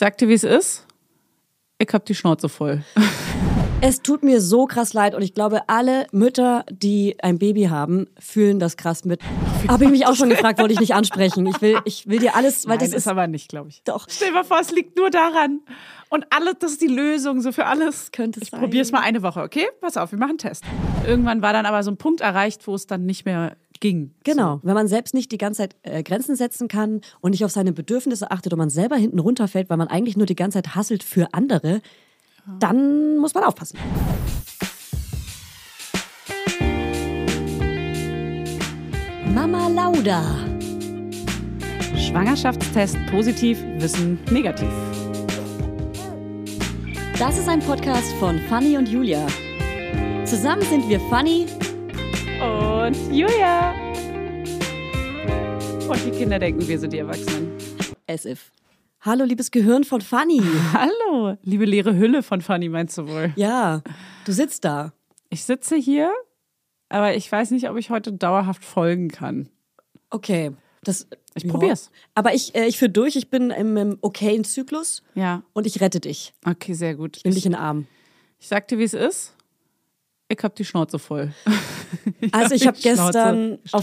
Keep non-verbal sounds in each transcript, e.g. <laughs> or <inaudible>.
sag dir, wie es ist. Ich hab die Schnauze voll. <laughs> Es tut mir so krass leid und ich glaube, alle Mütter, die ein Baby haben, fühlen das krass mit. Habe ich mich auch schon gefragt, wollte ich nicht ansprechen. Ich will, ich will dir alles, weil Nein, das ist, aber nicht, glaube ich. doch. Stell dir mal vor, es liegt nur daran. Und alles, das ist die Lösung, so für alles. Könnte es ich sein. probiere es mal eine Woche, okay? Pass auf, wir machen einen Test. Irgendwann war dann aber so ein Punkt erreicht, wo es dann nicht mehr ging. Genau, wenn man selbst nicht die ganze Zeit äh, Grenzen setzen kann und nicht auf seine Bedürfnisse achtet und man selber hinten runterfällt, weil man eigentlich nur die ganze Zeit hasselt für andere, dann muss man aufpassen. Mama Lauda. Schwangerschaftstest positiv, Wissen negativ. Das ist ein Podcast von Fanny und Julia. Zusammen sind wir Fanny. Und Julia. Und die Kinder denken, wir sind die Erwachsenen. As if. Hallo, liebes Gehirn von Fanny. <laughs> Hallo, liebe leere Hülle von Fanny, meinst du wohl? Ja, du sitzt da. Ich sitze hier, aber ich weiß nicht, ob ich heute dauerhaft folgen kann. Okay. Das, Ich probier's. Aber ich, äh, ich führe durch, ich bin im, im okayen Zyklus Ja, und ich rette dich. okay, sehr gut. Ich, dich in den Arm. ich sag dir, wie es ist. Ich hab die Schnauze voll. <laughs> Also ich habe gestern auf,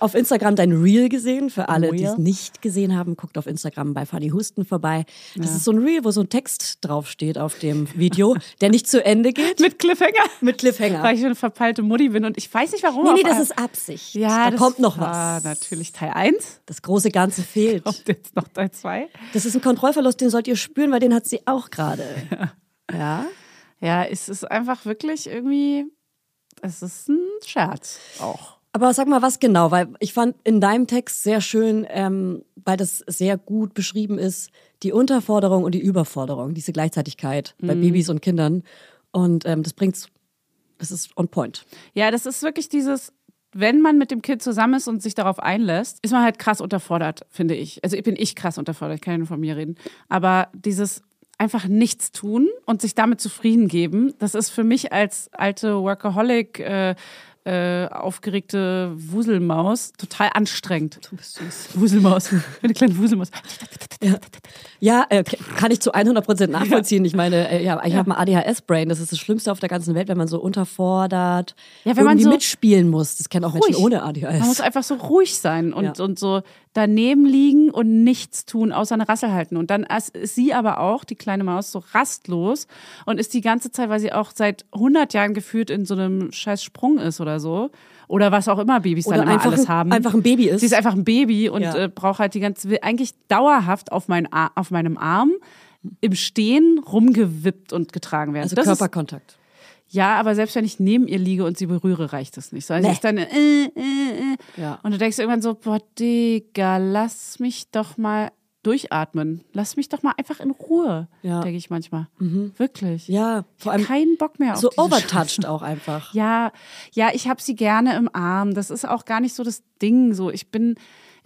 auf Instagram dein Reel gesehen. Für alle, die es nicht gesehen haben, guckt auf Instagram bei Fanny Husten vorbei. Das ist so ein Reel, wo so ein Text draufsteht auf dem Video, <laughs> der nicht zu Ende geht. Mit Cliffhanger. Mit Cliffhanger. Weil ich eine verpeilte Mutti bin und ich weiß nicht warum. Nee, nee, das ist Absicht. ja, da das kommt noch was. natürlich Teil 1. Das große Ganze fehlt. Kommt jetzt noch Teil 2. Das ist ein Kontrollverlust, den sollt ihr spüren, weil den hat sie auch gerade. <laughs> Ja. Ja, es ist einfach wirklich irgendwie, es ist ein Scherz auch. Aber sag mal, was genau? Weil ich fand in deinem Text sehr schön, ähm, weil das sehr gut beschrieben ist, die Unterforderung und die Überforderung, diese Gleichzeitigkeit bei Mhm. Babys und Kindern. Und ähm, das bringt's, das ist on point. Ja, das ist wirklich dieses, wenn man mit dem Kind zusammen ist und sich darauf einlässt, ist man halt krass unterfordert, finde ich. Also ich bin ich krass unterfordert, ich kann ja nur von mir reden. Aber dieses einfach nichts tun und sich damit zufrieden geben, das ist für mich als alte Workaholic, äh, äh, aufgeregte Wuselmaus total anstrengend. Du bist süß. Wuselmaus, <laughs> eine kleine Wuselmaus. Ja, äh, kann ich zu 100 Prozent nachvollziehen. Ich meine, äh, ja, ich habe mal ADHS-Brain. Das ist das Schlimmste auf der ganzen Welt, wenn man so unterfordert, Ja, wenn man so- mitspielen muss. Das kennen auch Menschen Ruhig. ohne ADHS. Man muss einfach so ruhig sein und, Ja. und so daneben liegen und nichts tun, außer eine Rassel halten. Und dann ist ist sie aber auch, die kleine Maus, so rastlos und ist die ganze Zeit, weil sie auch seit 100 Jahren gefühlt in so einem scheiß Sprung ist oder so. Oder was auch immer Babys Oder dann immer einfach alles ein- haben. einfach ein Baby ist. Sie ist einfach ein Baby und Ja. äh, braucht halt die ganze, will eigentlich dauerhaft auf, mein, auf meinem Arm im Stehen rumgewippt und getragen werden. also Das ist- Körperkontakt. Ja, aber selbst wenn ich neben ihr liege und sie berühre, reicht es nicht. So, also Nee. ist dann, äh, äh, äh. Ja. Und du denkst irgendwann so, boah, Digga, lass mich doch mal durchatmen. Lass mich doch mal einfach in Ruhe, Ja. denke ich manchmal. Wirklich. Ja, vor allem Keinen Bock mehr auf so overtouched auch einfach. <laughs> Ja, ja, ich habe sie gerne im Arm. Das ist auch gar nicht so das Ding. So, ich bin,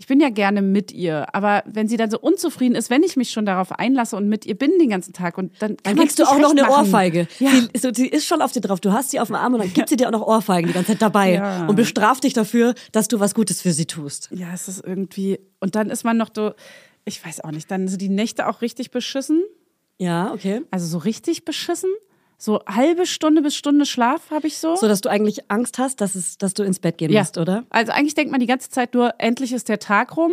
ich bin ja gerne mit ihr. Aber wenn sie dann so unzufrieden ist, wenn ich mich schon darauf einlasse und mit ihr bin den ganzen Tag und dann, Dann kriegst du auch noch eine machen. Ohrfeige. Ja. Sie, so, sie ist schon auf dir drauf. Du hast sie auf dem Arm und dann gibt sie dir auch noch Ohrfeigen die ganze Zeit dabei Ja. und bestraft dich dafür, dass du was Gutes für sie tust. Ja, es ist irgendwie. Und dann ist man noch so, ich weiß auch nicht, dann sind die Nächte auch richtig beschissen. Ja, okay. Also so richtig beschissen. So halbe Stunde bis Stunde Schlaf habe ich so. So, dass du eigentlich Angst hast, dass, es, dass du ins Bett gehen musst, oder? Also eigentlich denkt man die ganze Zeit nur, endlich ist der Tag rum.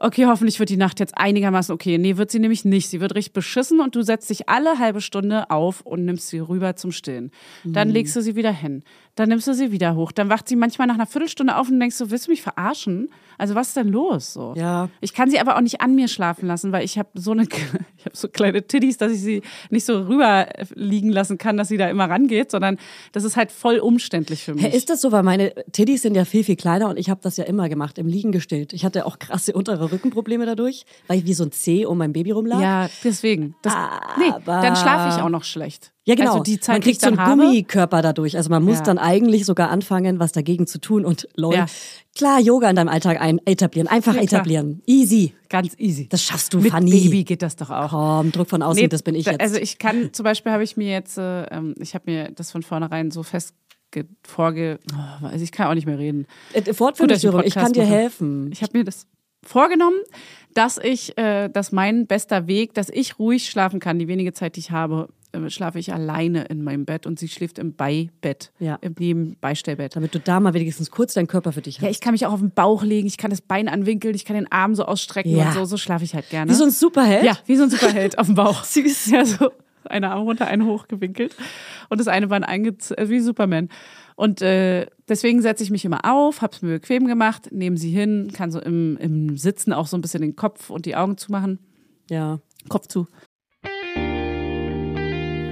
Okay, hoffentlich wird die Nacht jetzt einigermaßen okay. Nee, wird sie nämlich nicht. Sie wird richtig beschissen und du setzt dich alle halbe Stunde auf und nimmst sie rüber zum Stillen. Mhm. Dann legst du sie wieder hin. Dann nimmst du sie wieder hoch. Dann wacht sie manchmal nach einer Viertelstunde auf und denkst so, willst du mich verarschen? Also was ist denn los? So. Ja. Ich kann sie aber auch nicht an mir schlafen lassen, weil ich habe so eine, <laughs> ich habe so kleine Titties, dass ich sie nicht so rüber liegen lassen kann, dass sie da immer rangeht, sondern das ist halt voll umständlich für mich. Hä, ist das so, weil meine Tiddies sind ja viel, viel kleiner und ich habe das ja immer gemacht, im Liegen gestillt. Ich hatte auch krasse untere Rückenprobleme dadurch, weil ich wie so ein C um mein Baby rumlag. Ja, deswegen. Das, nee, dann schlafe ich auch noch schlecht. Ja, genau. Also die Zeit, man kriegt so einen habe, Gummikörper dadurch. Also man muss Ja. dann eigentlich sogar anfangen, was dagegen zu tun. Und lol, Ja. klar, Yoga in deinem Alltag ein etablieren. Einfach Ja, etablieren. Easy. ganz easy. Das schaffst du, Mit Fanny. Baby geht das doch auch. Komm, Druck von außen, Nee, das bin ich jetzt. Also ich kann, zum Beispiel habe ich mir jetzt, äh, ähm, ich habe mir das von vornherein so fest ge- vorge... Oh, also ich kann auch nicht mehr reden. Äh, Gut, dass ich kann dir mache. helfen. Ich habe mir das vorgenommen, dass ich, äh, dass mein bester Weg, dass ich ruhig schlafen kann, die wenige Zeit, die ich habe, äh, schlafe ich alleine in meinem Bett und sie schläft im Beibett, Ja. im Nebenbeistellbett. Damit du da mal wenigstens kurz deinen Körper für dich hast. Ja, ich kann mich auch auf den Bauch legen, ich kann das Bein anwinkeln, ich kann den Arm so ausstrecken Ja. und so, so schlafe ich halt gerne. Wie so ein Superheld? Ja, wie so ein Superheld auf dem Bauch. <laughs> Süß. Ja, so eine Arm runter, eine hochgewinkelt und das eine Bein eingezogen, äh, wie Superman. Und äh, deswegen setze ich mich immer auf, hab's mir bequem gemacht, nehme sie hin, kann so im, im Sitzen auch so ein bisschen den Kopf und die Augen zumachen. Ja. Kopf zu.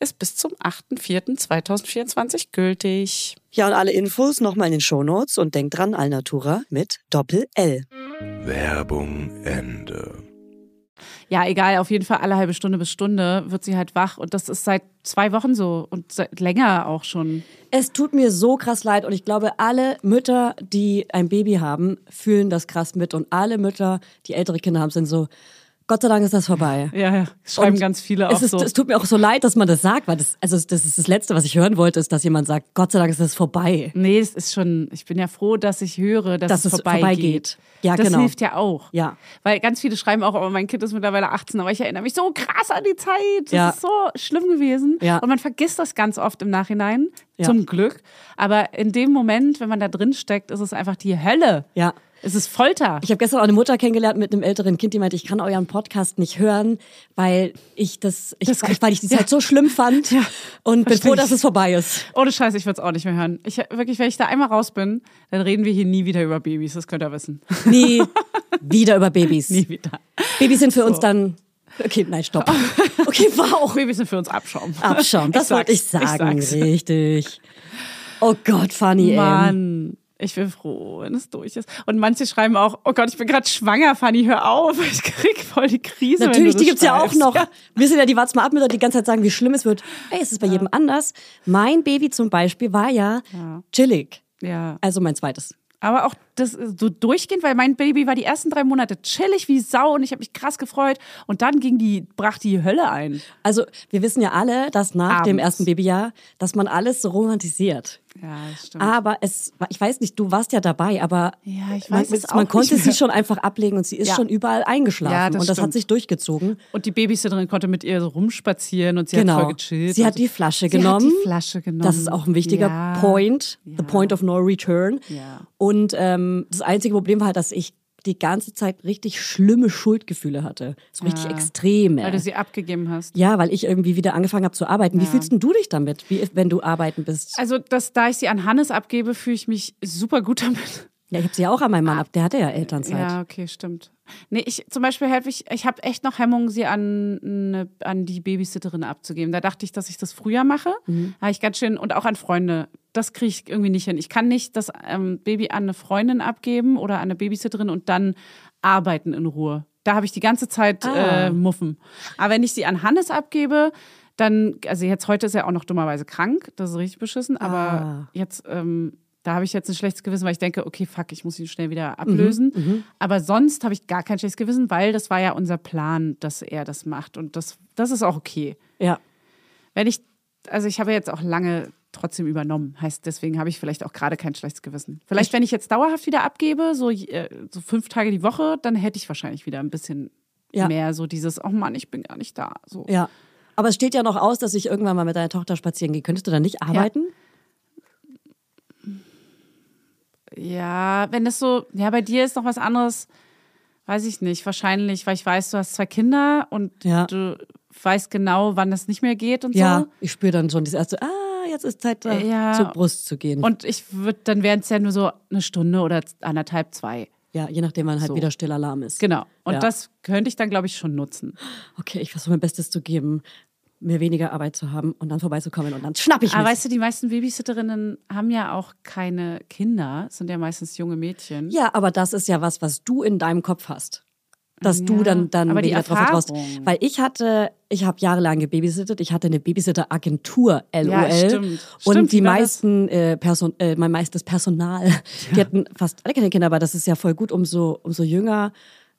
ist bis zum 8.4.2024 gültig. Ja, und alle Infos nochmal in den Shownotes und denkt dran, Alnatura mit Doppel-L. Werbung Ende. Ja, egal, auf jeden Fall alle halbe Stunde bis Stunde wird sie halt wach. Und das ist seit zwei Wochen so und seit länger auch schon. Es tut mir so krass leid und ich glaube, alle Mütter, die ein Baby haben, fühlen das krass mit und alle Mütter, die ältere Kinder haben, sind so, Gott sei Dank ist das vorbei. Ja, ja, schreiben Und ganz viele auch es, ist, so. es tut mir auch so leid, dass man das sagt, weil das, also das ist das Letzte, was ich hören wollte, ist, dass jemand sagt, Gott sei Dank ist das vorbei. Nee, es ist schon, ich bin ja froh, dass ich höre, dass, Dass es es vorbeigeht. vorbeigeht. Ja, das genau. hilft ja auch. Ja. Weil ganz viele schreiben auch, aber mein Kind ist mittlerweile 18, aber ich erinnere mich so krass an die Zeit. Das Ja. ist so schlimm gewesen. Ja. Und man vergisst das ganz oft im Nachhinein, Ja. zum Glück. Aber in dem Moment, wenn man da drin steckt, ist es einfach die Hölle. Ja. Es ist Folter. Ich habe gestern auch eine Mutter kennengelernt mit einem älteren Kind, die meinte, ich kann euren Podcast nicht hören, weil ich das, ich, Das- weil ich die ja. Zeit so schlimm fand und bin versteh froh, ich. dass es vorbei ist. Ohne Scheiß, ich würde es auch nicht mehr hören. Ich, wirklich, wenn ich da einmal raus bin, dann reden wir hier nie wieder über Babys. Das könnt ihr wissen. Nie wieder über Babys. <laughs> nie wieder. Babys sind für uns dann. Okay, nein, stopp. <laughs> Okay, wow. Babys sind für uns Abschaum. Abschauen, das Ich wollte ich ich sagen. sag's. Richtig. Oh Gott, Fanny, ey. Mann, ich bin froh, wenn es durch ist. Und manche schreiben auch, oh Gott, ich bin gerade schwanger, Fanny, hör auf. <laughs> Ich krieg voll die Krise. Natürlich, die gibt's ja auch schreibst. noch. Ja. Wir sind ja die Wart's mal ab Mütter, die die ganze Zeit sagen, wie schlimm es wird. Ey, es ist bei jedem anders. Mein Baby zum Beispiel war ja, Ja. chillig. ja. Also mein zweites. Aber auch das so durchgehend, weil mein Baby war die ersten drei Monate chillig wie Sau und ich habe mich krass gefreut. Und dann ging die, brach die Hölle ein. Also wir wissen ja alle, dass nach dem Abends. ersten Babyjahr, dass man alles so romantisiert. Ja, das stimmt. Aber es, ich weiß nicht, du warst ja dabei, aber Ja, ich man, weiß es man konnte sie schon einfach ablegen und sie ist Ja. schon überall eingeschlafen. Ja, das und das hat stimmt. sich durchgezogen. Und die Babysitterin konnte mit ihr so rumspazieren und sie genau. hat voll gechillt. sie hat die Flasche sie genommen. Hat die Flasche genommen. Das ist auch ein wichtiger. Point, the point of no return. Ja. Und ähm, das einzige Problem war halt, dass ich die ganze Zeit richtig schlimme Schuldgefühle hatte. So richtig Ja. extreme. Weil du sie abgegeben hast. ja, weil ich irgendwie wieder angefangen habe zu arbeiten. Wie Ja. fühlst denn du dich damit, wie, wenn du arbeiten bist? Also, dass, da ich sie an Hannes abgebe, fühle ich mich super gut damit. Ja, ich habe sie ja auch an meinem Mann ab. Der hatte ja Elternzeit. Ja, okay, stimmt. Nee, ich zum Beispiel helfe ich, ich habe echt noch Hemmungen, sie an, ne, an die Babysitterin abzugeben. Da dachte ich, dass ich das früher mache. Mhm. Habe ich ganz schön, und auch an Freunde. Das kriege ich irgendwie nicht hin. Ich kann nicht das ähm, Baby an eine Freundin abgeben oder an eine Babysitterin und dann arbeiten in Ruhe. Da habe ich die ganze Zeit Ah. äh, Muffen. Aber wenn ich sie an Hannes abgebe, dann, also jetzt heute ist er auch noch dummerweise krank, das ist richtig beschissen, aber Ah. jetzt, ähm, da habe ich jetzt ein schlechtes Gewissen, weil ich denke, okay, fuck, ich muss ihn schnell Mhm, wieder ablösen. Aber sonst habe ich gar kein schlechtes Gewissen, weil das war ja unser Plan, dass er das macht und das, das ist auch okay. Ja. Wenn ich, also ich habe jetzt auch lange trotzdem übernommen, heißt deswegen habe ich vielleicht auch gerade kein schlechtes Gewissen. Vielleicht, wenn ich jetzt dauerhaft wieder abgebe, so, äh, so fünf Tage die Woche, dann hätte ich wahrscheinlich wieder ein bisschen Ja. mehr so dieses, oh Mann, ich bin gar nicht da. So. Ja. Aber es steht ja noch aus, dass ich irgendwann mal mit deiner Tochter spazieren gehe. Könntest du dann nicht arbeiten? Ja, wenn das so, ja, bei dir ist noch was anderes, weiß ich nicht, wahrscheinlich, weil ich weiß, du hast zwei Kinder und Ja. du weißt genau, wann das nicht mehr geht und Ja. so. Ich spüre dann schon das erste, ah, jetzt ist Zeit, da Ja. zur Brust zu gehen. Und ich würde, dann wären es ja nur so eine Stunde oder anderthalb, zwei. ja, je nachdem, wann halt So. wieder Stillalarm ist. Genau. Und Ja. das könnte ich dann, glaube ich, schon nutzen. Okay, ich versuche mein Bestes zu geben, mir weniger Arbeit zu haben und dann vorbeizukommen und dann schnapp ich Aber mich. weißt du, die meisten Babysitterinnen haben ja auch keine Kinder, es sind ja meistens junge Mädchen. Ja, aber das ist ja was, was du in deinem Kopf hast. Dass du Ja, dann, dann aber weniger drauf vertraust. Weil ich hatte, ich habe jahrelang gebabysittet, ich hatte eine Babysitter-Agentur, LOL. Ja, stimmt. Und Stimmt, die meisten, äh, Person, äh, mein meistes Personal, die hatten fast alle keine Kinder, aber das ist ja voll gut, umso, umso jünger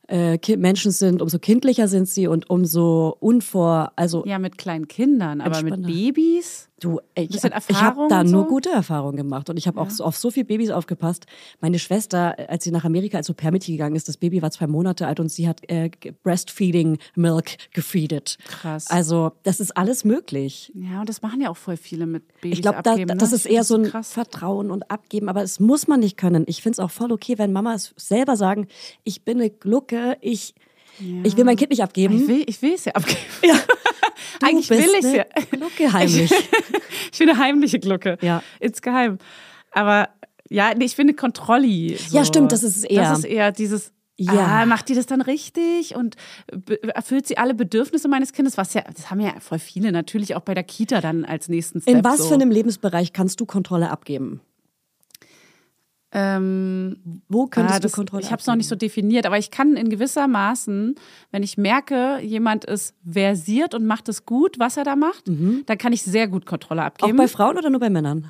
äh, Menschen sind, umso kindlicher sind sie und umso unvor, also Ja, mit kleinen Kindern, aber mit. Babys. Du, ich, ich habe da und nur so? gute Erfahrungen gemacht und ich habe auch so, auf so viele Babys aufgepasst. Meine Schwester, als sie nach Amerika als Au-pair-Mädchen gegangen ist, das Baby war zwei Monate alt und sie hat äh, Breastfeeding Milk gefeedet. Krass. Also das ist alles möglich. Ja, und das machen ja auch voll viele mit Babys Ich glaube, da, abgeben. das ne? ist eher so ein krass. Vertrauen und Abgeben, aber es muss man nicht können. Ich finde es auch voll okay, wenn Mamas selber sagen, ich bin eine Glucke, ich, ich will mein Kind nicht abgeben. Ich will, ich will es ja abgeben. ja. <laughs> Du Eigentlich bist will ich es eine ja. Glucke heimlich. <laughs> Ich bin eine heimliche Glucke. Ja. Insgeheim. Aber ja, nee, ich finde Kontrolli. So. Ja, stimmt, das ist es eher. Das ist eher dieses. Ja. Ah, macht die das dann richtig und erfüllt sie alle Bedürfnisse meines Kindes? Was ja, das haben ja voll viele natürlich auch bei der Kita dann als nächsten Step. In was so. für einem Lebensbereich kannst du Kontrolle abgeben? Ähm, Wo könntest Ah, du das, Kontrolle ich habe es noch nicht so definiert, aber ich kann in gewisser Maßen, wenn ich merke, jemand ist versiert und macht es gut, was er da macht, dann kann ich sehr gut Kontrolle Auch abgeben. bei Frauen oder nur bei Männern?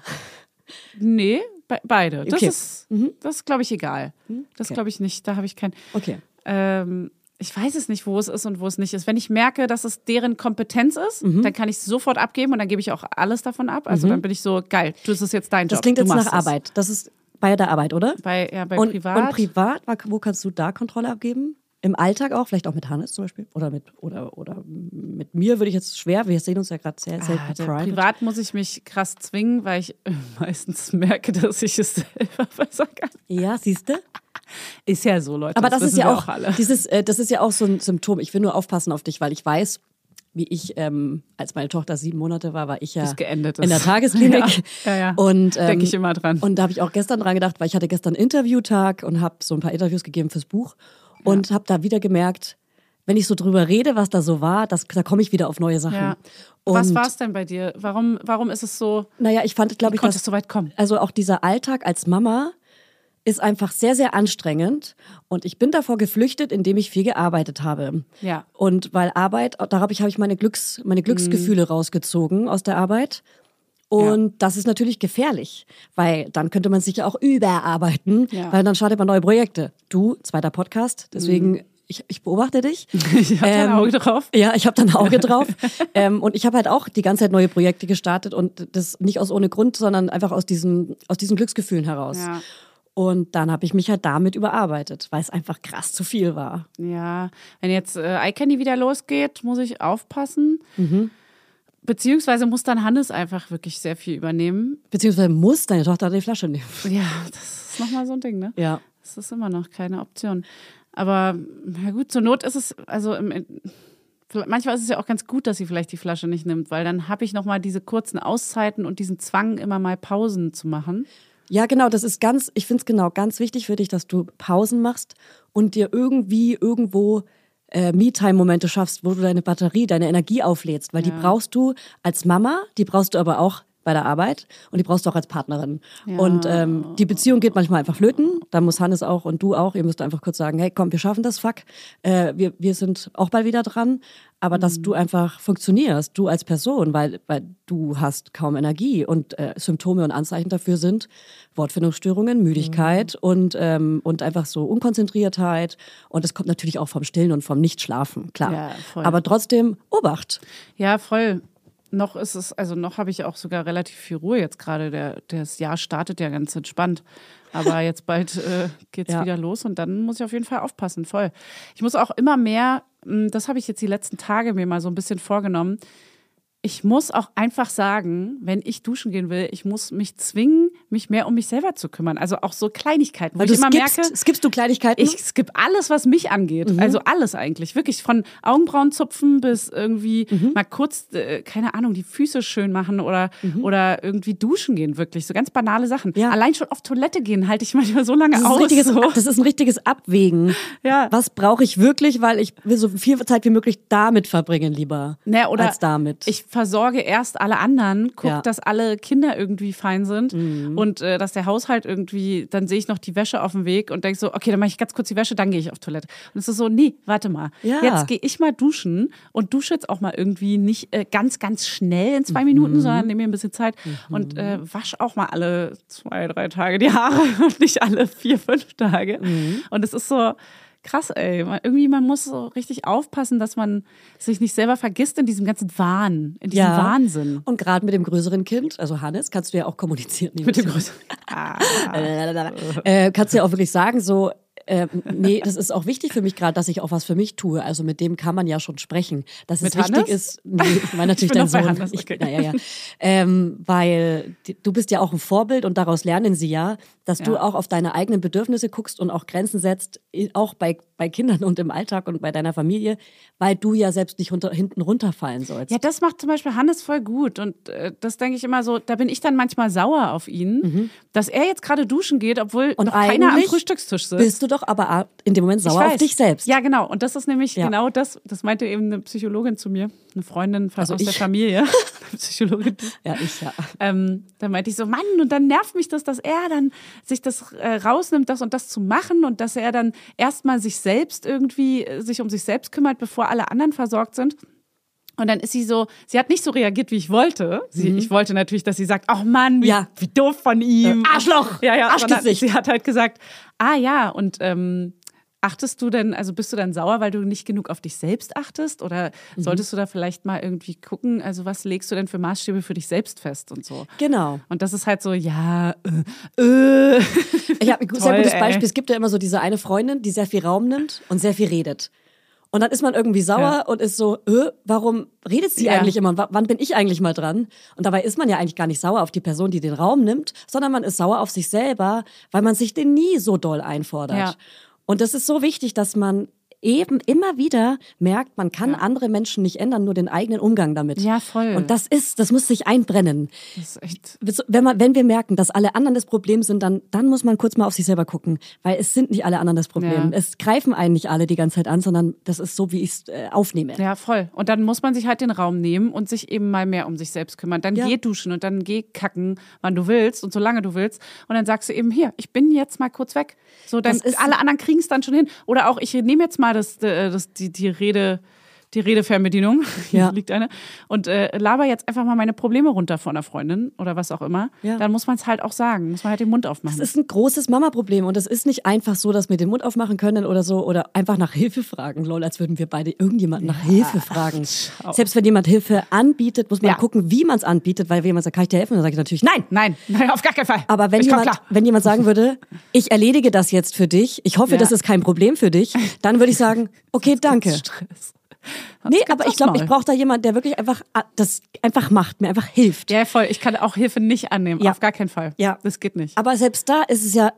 nee, be beide. Das Okay. ist, das ist, glaube ich, egal. Das Okay. glaube ich nicht. Da habe ich kein. Okay. Ähm, ich weiß es nicht, wo es ist und wo es nicht ist. Wenn ich merke, dass es deren Kompetenz ist, Mhm. dann kann ich es sofort abgeben und dann gebe ich auch alles davon ab. Also dann bin ich so, geil, du das ist jetzt dein Das Job. klingt du jetzt nach es. Arbeit. Das ist bei der Arbeit, oder? Bei, ja, bei und, privat. und privat, wo kannst du da Kontrolle abgeben? Im Alltag auch, vielleicht auch mit Hannes zum Beispiel. Oder mit, oder, oder mit mir würde ich jetzt schwer. Wir sehen uns ja gerade sehr selten Ah, privat muss ich mich krass zwingen, weil ich <laughs> meistens merke, dass ich es selber <laughs> besser kann. Ja, siehst du? Ist ja so, Leute. Aber das, ist wissen ja auch, alle. dieses, äh, das ist ja auch so ein Symptom. Ich will nur aufpassen auf dich, weil ich weiß, wie ich, ähm, als meine Tochter sieben Monate war, war ich ja in der. Tagesklinik. <laughs> Ja, ja, ja. Und ähm, Denk ich immer dran. Und da habe ich auch gestern dran gedacht, weil ich hatte gestern Interviewtag und habe so ein paar Interviews gegeben fürs Buch und habe da wieder gemerkt, wenn ich so drüber rede, was da so war, das, da komme ich wieder auf neue Sachen. Ja. Was war es denn bei dir? Warum, warum ist es so, Naja, ich fand, glaube ich, konnte dass es so weit kommen? also auch dieser Alltag als Mama ist einfach sehr, sehr anstrengend. Und ich bin davor geflüchtet, indem ich viel gearbeitet habe. Ja. Und weil Arbeit, darauf habe ich meine, Glücks, meine Glücksgefühle rausgezogen aus der Arbeit. Und das ist natürlich gefährlich, weil dann könnte man sich ja auch überarbeiten, Ja. weil dann startet man neue Projekte. Du, zweiter Podcast, deswegen, ich, ich beobachte dich. <laughs> Ich habe ein Ähm, Auge drauf. Ja, ich habe da ein Auge <laughs> drauf. ähm, und ich habe halt auch die ganze Zeit neue Projekte gestartet und das nicht aus ohne Grund, sondern einfach aus diesem, aus diesen Glücksgefühlen heraus. Ja. Und dann habe ich mich halt damit überarbeitet, weil es einfach krass zu viel war. Ja, wenn jetzt äh, iCandy wieder losgeht, muss ich aufpassen. Mhm. Beziehungsweise muss dann Hannes einfach wirklich sehr viel übernehmen. Beziehungsweise muss deine Tochter die Flasche nehmen. Ja, das ist nochmal so ein Ding, ne? Ja. Das ist immer noch keine Option. Aber ja gut, zur Not ist es, also im, manchmal ist es ja auch ganz gut, dass sie vielleicht die Flasche nicht nimmt, weil dann habe ich nochmal diese kurzen Auszeiten und diesen Zwang, immer mal Pausen zu machen. Ja, genau, das ist ganz, ich finde es genau ganz wichtig für dich, dass du Pausen machst und dir irgendwie irgendwo äh, Me-Time-Momente schaffst, wo du deine Batterie, deine Energie auflädst, weil die brauchst du als Mama, die brauchst du aber auch bei der Arbeit und die brauchst du auch als Partnerin. Und ähm, die Beziehung geht manchmal einfach flöten. Da muss Hannes auch und du auch. Ihr müsst einfach kurz sagen, hey, komm, wir schaffen das, fuck. Äh, wir, wir sind auch bald wieder dran. Aber dass du einfach funktionierst, du als Person, weil, weil du hast kaum Energie und äh, Symptome und Anzeichen dafür sind Wortfindungsstörungen, Müdigkeit und, ähm, und einfach so Unkonzentriertheit. Und das kommt natürlich auch vom Stillen und vom Nichtschlafen, klar. Ja. Aber trotzdem, Obacht. Ja, voll. Noch ist es, also noch habe ich auch sogar relativ viel Ruhe jetzt gerade. Der, das Jahr startet ja ganz entspannt. Aber <laughs> jetzt bald äh, geht's Ja. wieder los und dann muss ich auf jeden Fall aufpassen, voll. Ich muss auch immer mehr, mh, das habe ich jetzt die letzten Tage mir mal so ein bisschen vorgenommen. Ich muss auch einfach sagen, wenn ich duschen gehen will, ich muss mich zwingen, mich mehr um mich selber zu kümmern. Also auch so Kleinigkeiten, wo Weil ich du immer skippst, merke, skippst du Kleinigkeiten? ich skipp alles, was mich angeht. Mhm. Also alles eigentlich. Wirklich von Augenbrauen zupfen bis irgendwie Mhm. mal kurz, äh, keine Ahnung, die Füße schön machen oder, oder irgendwie duschen gehen, wirklich. So ganz banale Sachen. Mhm. Ja. Allein schon auf Toilette gehen halte ich manchmal so lange Das aus. so. das ist ein richtiges Abwägen. Ja. Was brauche ich wirklich, weil ich will so viel Zeit wie möglich damit verbringen lieber Ne, oder als damit. Ich versorge erst alle anderen, guck, Ja. Mhm. dass alle Kinder irgendwie fein sind und äh, dass der Haushalt irgendwie, dann sehe ich noch die Wäsche auf dem Weg und denke so, okay, dann mache ich ganz kurz die Wäsche, dann gehe ich auf Toilette. Und es ist so, nee, warte mal. Ja. Jetzt gehe ich mal duschen und dusche jetzt auch mal irgendwie nicht äh, ganz, ganz schnell in zwei Minuten, Mhm. sondern nehme mir ein bisschen Zeit und äh, wasch auch mal alle zwei, drei Tage die Haare <laughs> und nicht alle vier, fünf Tage. Mhm. Und es ist so, krass, ey. Man, irgendwie, man muss so richtig aufpassen, dass man sich nicht selber vergisst in diesem ganzen Wahn, in diesem Wahnsinn. Und gerade mit dem größeren Kind, also Hannes, kannst du ja auch kommunizieren. Mit dem Größeren. <laughs> äh, kannst du ja auch wirklich sagen, so, äh, nee, das ist auch wichtig für mich gerade, dass ich auch was für mich tue. Also mit dem kann man ja schon sprechen. Dass Mit es wichtig Hannes? ist, nee, ich meine <laughs> natürlich bin dein Sohn. Hannes, Ich, okay. na, ja, ja. Ähm, weil du bist ja auch ein Vorbild und daraus lernen sie ja, dass du Ja. auch auf deine eigenen Bedürfnisse guckst und auch Grenzen setzt, auch bei, bei Kindern und im Alltag und bei deiner Familie, weil du ja selbst nicht runter, hinten runterfallen sollst. Ja, das macht zum Beispiel Hannes voll gut. Und äh, das denke ich immer so, da bin ich dann manchmal sauer auf ihn, dass er jetzt gerade duschen geht, obwohl Mhm. Und noch keiner am Frühstückstisch sitzt. Bist du doch aber in dem Moment sauer auf dich selbst. Ja, genau. Und das ist nämlich Ja. genau das. Das meinte eben eine Psychologin zu mir, eine Freundin von, Also aus der ich. Familie. <laughs> <laughs> Psychologin. Ja, ich ja. Ähm, dann meinte ich so, Mann, und dann nervt mich das, dass er dann sich das äh, rausnimmt, das und das zu machen und dass er dann erstmal sich selbst irgendwie, äh, sich um sich selbst kümmert, bevor alle anderen versorgt sind. Und dann ist sie so, sie hat nicht so reagiert, wie ich wollte. Sie, Ich wollte natürlich, dass sie sagt, ach Mann, wie, Mhm. Ja. wie doof von ihm. Äh, Arschloch, Ja, ja, Arschgesicht. Sie hat halt gesagt, ah ja, und ähm, achtest du denn, also bist du dann sauer, weil du nicht genug auf dich selbst achtest? Oder Mhm. solltest du da vielleicht mal irgendwie gucken, also was legst du denn für Maßstäbe für dich selbst fest und so? Genau. Und das ist halt so, ja, äh, äh. Ich habe ein sehr Toll, gutes ey. Beispiel. Es gibt ja immer so diese eine Freundin, die sehr viel Raum nimmt und sehr viel redet. Und dann ist man irgendwie sauer Ja. und ist so, äh, warum redet sie Ja. eigentlich immer? Und wa- wann bin ich eigentlich mal dran? Und dabei ist man ja eigentlich gar nicht sauer auf die Person, die den Raum nimmt, sondern man ist sauer auf sich selber, weil man sich den nie so doll einfordert. Ja. Und das ist so wichtig, dass man eben immer wieder merkt, man kann andere Menschen nicht ändern, nur den eigenen Umgang damit. Ja, voll. Und das ist, das muss sich einbrennen Das ist echt. wenn, man, wenn wir merken, dass alle anderen das Problem sind, dann, dann muss man kurz mal auf sich selber gucken, weil es sind nicht alle anderen das Problem. Ja. Es greifen einen nicht alle die ganze Zeit an, sondern das ist so, wie ich es äh, aufnehme. Ja, voll. Und dann muss man sich halt den Raum nehmen und sich eben mal mehr um sich selbst kümmern. Dann Ja. geh duschen und dann geh kacken, wann du willst und solange du willst. Und dann sagst du eben, hier, ich bin jetzt mal kurz weg. So, dann alle anderen kriegen es dann schon hin. Oder auch, ich nehme jetzt mal das, äh, das, die, die Rede. Die Redefernbedienung, <laughs> Ja. hier liegt eine, und äh, laber jetzt einfach mal meine Probleme runter von einer Freundin oder was auch immer. Ja. Dann muss man es halt auch sagen, muss man halt den Mund aufmachen. Das ist ein großes Mama-Problem und es ist nicht einfach so, dass wir den Mund aufmachen können oder so oder einfach nach Hilfe fragen. Lol, als würden wir beide irgendjemanden nach Hilfe fragen. Selbst wenn jemand Hilfe anbietet, muss man Ja. gucken, wie man es anbietet, weil wenn jemand sagt, kann ich dir helfen? Dann sage ich natürlich nein. Nein, <laughs> nein, auf gar keinen Fall. Aber wenn ich jemand, wenn jemand sagen würde, <laughs> ich erledige das jetzt für dich, ich hoffe, Ja. das ist kein Problem für dich, dann würde ich sagen, okay, danke. Stress. Nee, aber ich glaube, ich brauche da jemand, der wirklich einfach ah, das einfach macht, mir einfach hilft. Ja, voll. Ich kann auch Hilfe nicht annehmen. Ja. Auf gar keinen Fall. Ja. Das geht nicht. Aber selbst da ist es ja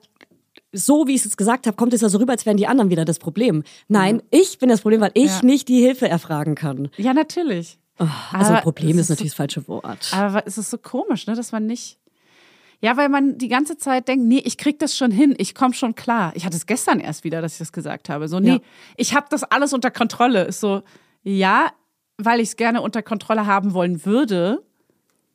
so, wie ich es jetzt gesagt habe, kommt es ja so rüber, als wären die anderen wieder das Problem. Nein, ich bin das Problem, weil ich Ja. nicht die Hilfe erfragen kann. Ja, natürlich. Also Aber Problem ist ist natürlich das falsche Wort. Aber es ist so komisch, ne, dass man nicht. Ja, weil man die ganze Zeit denkt, nee, ich krieg das schon hin, ich komme schon klar. Ich hatte es gestern erst wieder, dass ich das gesagt habe. So, nee, Ja. ich habe das alles unter Kontrolle. Ist so, ja, weil ich es gerne unter Kontrolle haben wollen würde.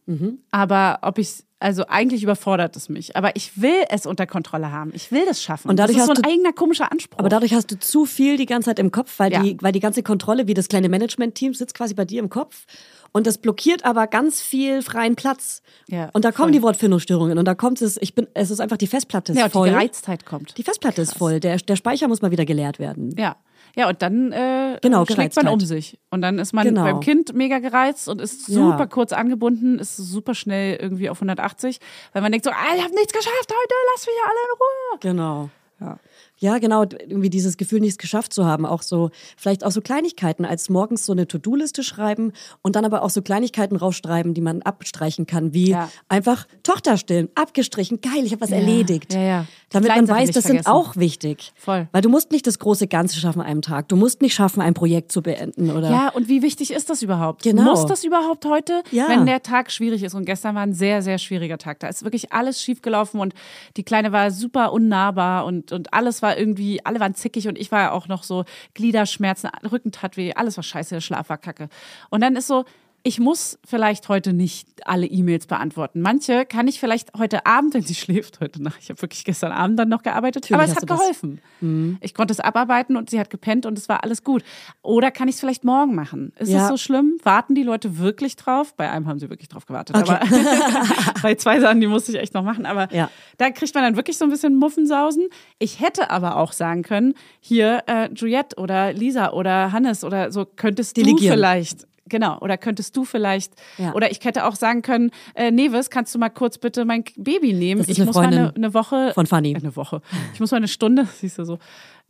Mhm. Aber ob ich also eigentlich überfordert es mich. Aber ich will es unter Kontrolle haben. Ich will das schaffen. Und dadurch das ist so hast ein du- eigener komischer Anspruch. Aber dadurch hast du zu viel die ganze Zeit im Kopf, weil, Ja. die, weil die ganze Kontrolle, wie das kleine Management-Team, sitzt quasi bei dir im Kopf. Und das blockiert aber ganz viel freien Platz. Ja, und da kommen voll. die Wortfindungsstörungen. Und da kommt es, ich bin, es ist einfach die Festplatte ist ja, voll. die Gereiztheit kommt. Die Festplatte ist voll. Der, der Speicher muss mal wieder geleert werden. Ja. Ja, und dann äh, Genau, schlägt man um sich. Und dann ist man Genau. beim Kind mega gereizt und ist Ja. super kurz angebunden, ist super schnell irgendwie auf 180, weil man denkt so, ah, ich habe nichts geschafft heute, lass mich alle in Ruhe. Genau. Ja. Ja, genau, irgendwie dieses Gefühl, nichts geschafft zu haben. Auch so, vielleicht auch so Kleinigkeiten, als morgens so eine To-Do-Liste schreiben und dann aber auch so Kleinigkeiten rausschreiben, die man abstreichen kann, wie Ja. einfach Tochter stillen, abgestrichen, geil, ich habe was erledigt. ja, ja. Die Damit man weiß, das sind auch wichtig. Voll. Weil du musst nicht das große Ganze schaffen an einem Tag. Du musst nicht schaffen, ein Projekt zu beenden oder. Ja, und wie wichtig ist das überhaupt? Genau. Muss das überhaupt heute, Ja. wenn der Tag schwierig ist? Und gestern war ein sehr, sehr schwieriger Tag. Da ist wirklich alles schiefgelaufen und die Kleine war super unnahbar und, und alles war irgendwie, alle waren zickig und ich war ja auch noch so Gliederschmerzen, Rücken tat weh, alles war scheiße, der Schlaf war kacke. Und dann ist so, ich muss vielleicht heute nicht alle E-Mails beantworten. Manche kann ich vielleicht heute Abend, wenn sie schläft, heute Nacht, ich habe wirklich gestern Abend dann noch gearbeitet, Natürlich aber es hat du geholfen. Ich konnte es abarbeiten und sie hat gepennt und es war alles gut. Oder kann ich es vielleicht morgen machen? Ist Ja. es so schlimm? Warten die Leute wirklich drauf? Bei einem haben sie wirklich drauf gewartet. Okay. Aber <laughs> bei zwei Sachen, die musste ich echt noch machen. Aber Ja. da kriegt man dann wirklich so ein bisschen Muffensausen. Ich hätte aber auch sagen können, hier äh, Juliette oder Lisa oder Hannes oder so könntest du Delegieren. vielleicht. Genau, oder könntest du vielleicht, Ja. oder ich hätte auch sagen können, äh, Neves, kannst du mal kurz bitte mein Baby nehmen? Ich muss mal eine, Freundin eine Woche. von Fanny. Eine Woche. Ich muss mal eine Stunde, <laughs> siehst du so,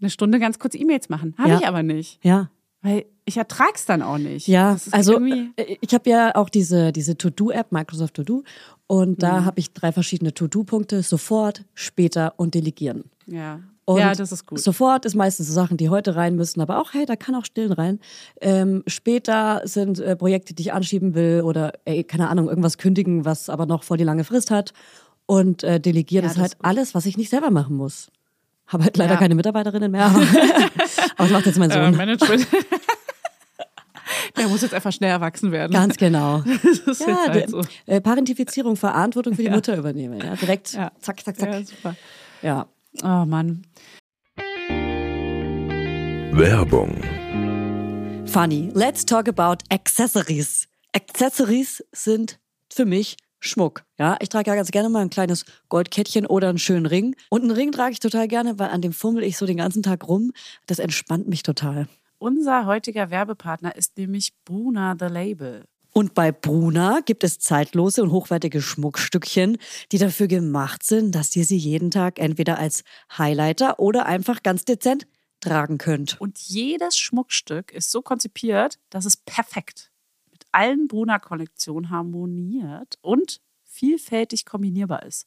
eine Stunde ganz kurz E-Mails machen. Habe Ja. ich aber nicht. Ja. Weil ich ertrag's dann auch nicht. Ja, also äh, ich habe ja auch diese, diese To-Do-App, Microsoft To-Do. Und Mhm. da habe ich drei verschiedene To-Do-Punkte, sofort, später und delegieren. ja. Und ja, das ist gut. Sofort ist meistens so Sachen, die heute rein müssen, aber auch, hey, da kann auch Stillen rein. Ähm, später sind äh, Projekte, die ich anschieben will oder, ey, keine Ahnung, irgendwas kündigen, was aber noch voll die lange Frist hat. Und äh, delegieren Ja, ist halt ist alles, was ich nicht selber machen muss. Habe halt leider Ja. keine Mitarbeiterinnen mehr. aber <laughs> das macht jetzt mein äh, Sohn. Management. <laughs> Der muss jetzt einfach schnell erwachsen werden. Ganz genau. <laughs> das ist Ja, halt so. äh, Parentifizierung, Verantwortung für die Mutter übernehmen. Ja, direkt, Ja. zack, zack, Ja, zack. super. Ja. Oh Mann. Werbung, Funny, let's talk about Accessories. Accessories sind für mich Schmuck. Ja, ich trage ja ganz gerne mal ein kleines Goldkettchen oder einen schönen Ring. Und einen Ring trage ich total gerne, weil an dem fummel ich so den ganzen Tag rum. Das entspannt mich total. Unser heutiger Werbepartner ist nämlich Bruna The Label. Und bei Bruna gibt es zeitlose und hochwertige Schmuckstückchen, die dafür gemacht sind, dass ihr sie jeden Tag entweder als Highlighter oder einfach ganz dezent tragen könnt. Und jedes Schmuckstück ist so konzipiert, dass es perfekt mit allen Bruna-Kollektionen harmoniert und vielfältig kombinierbar ist.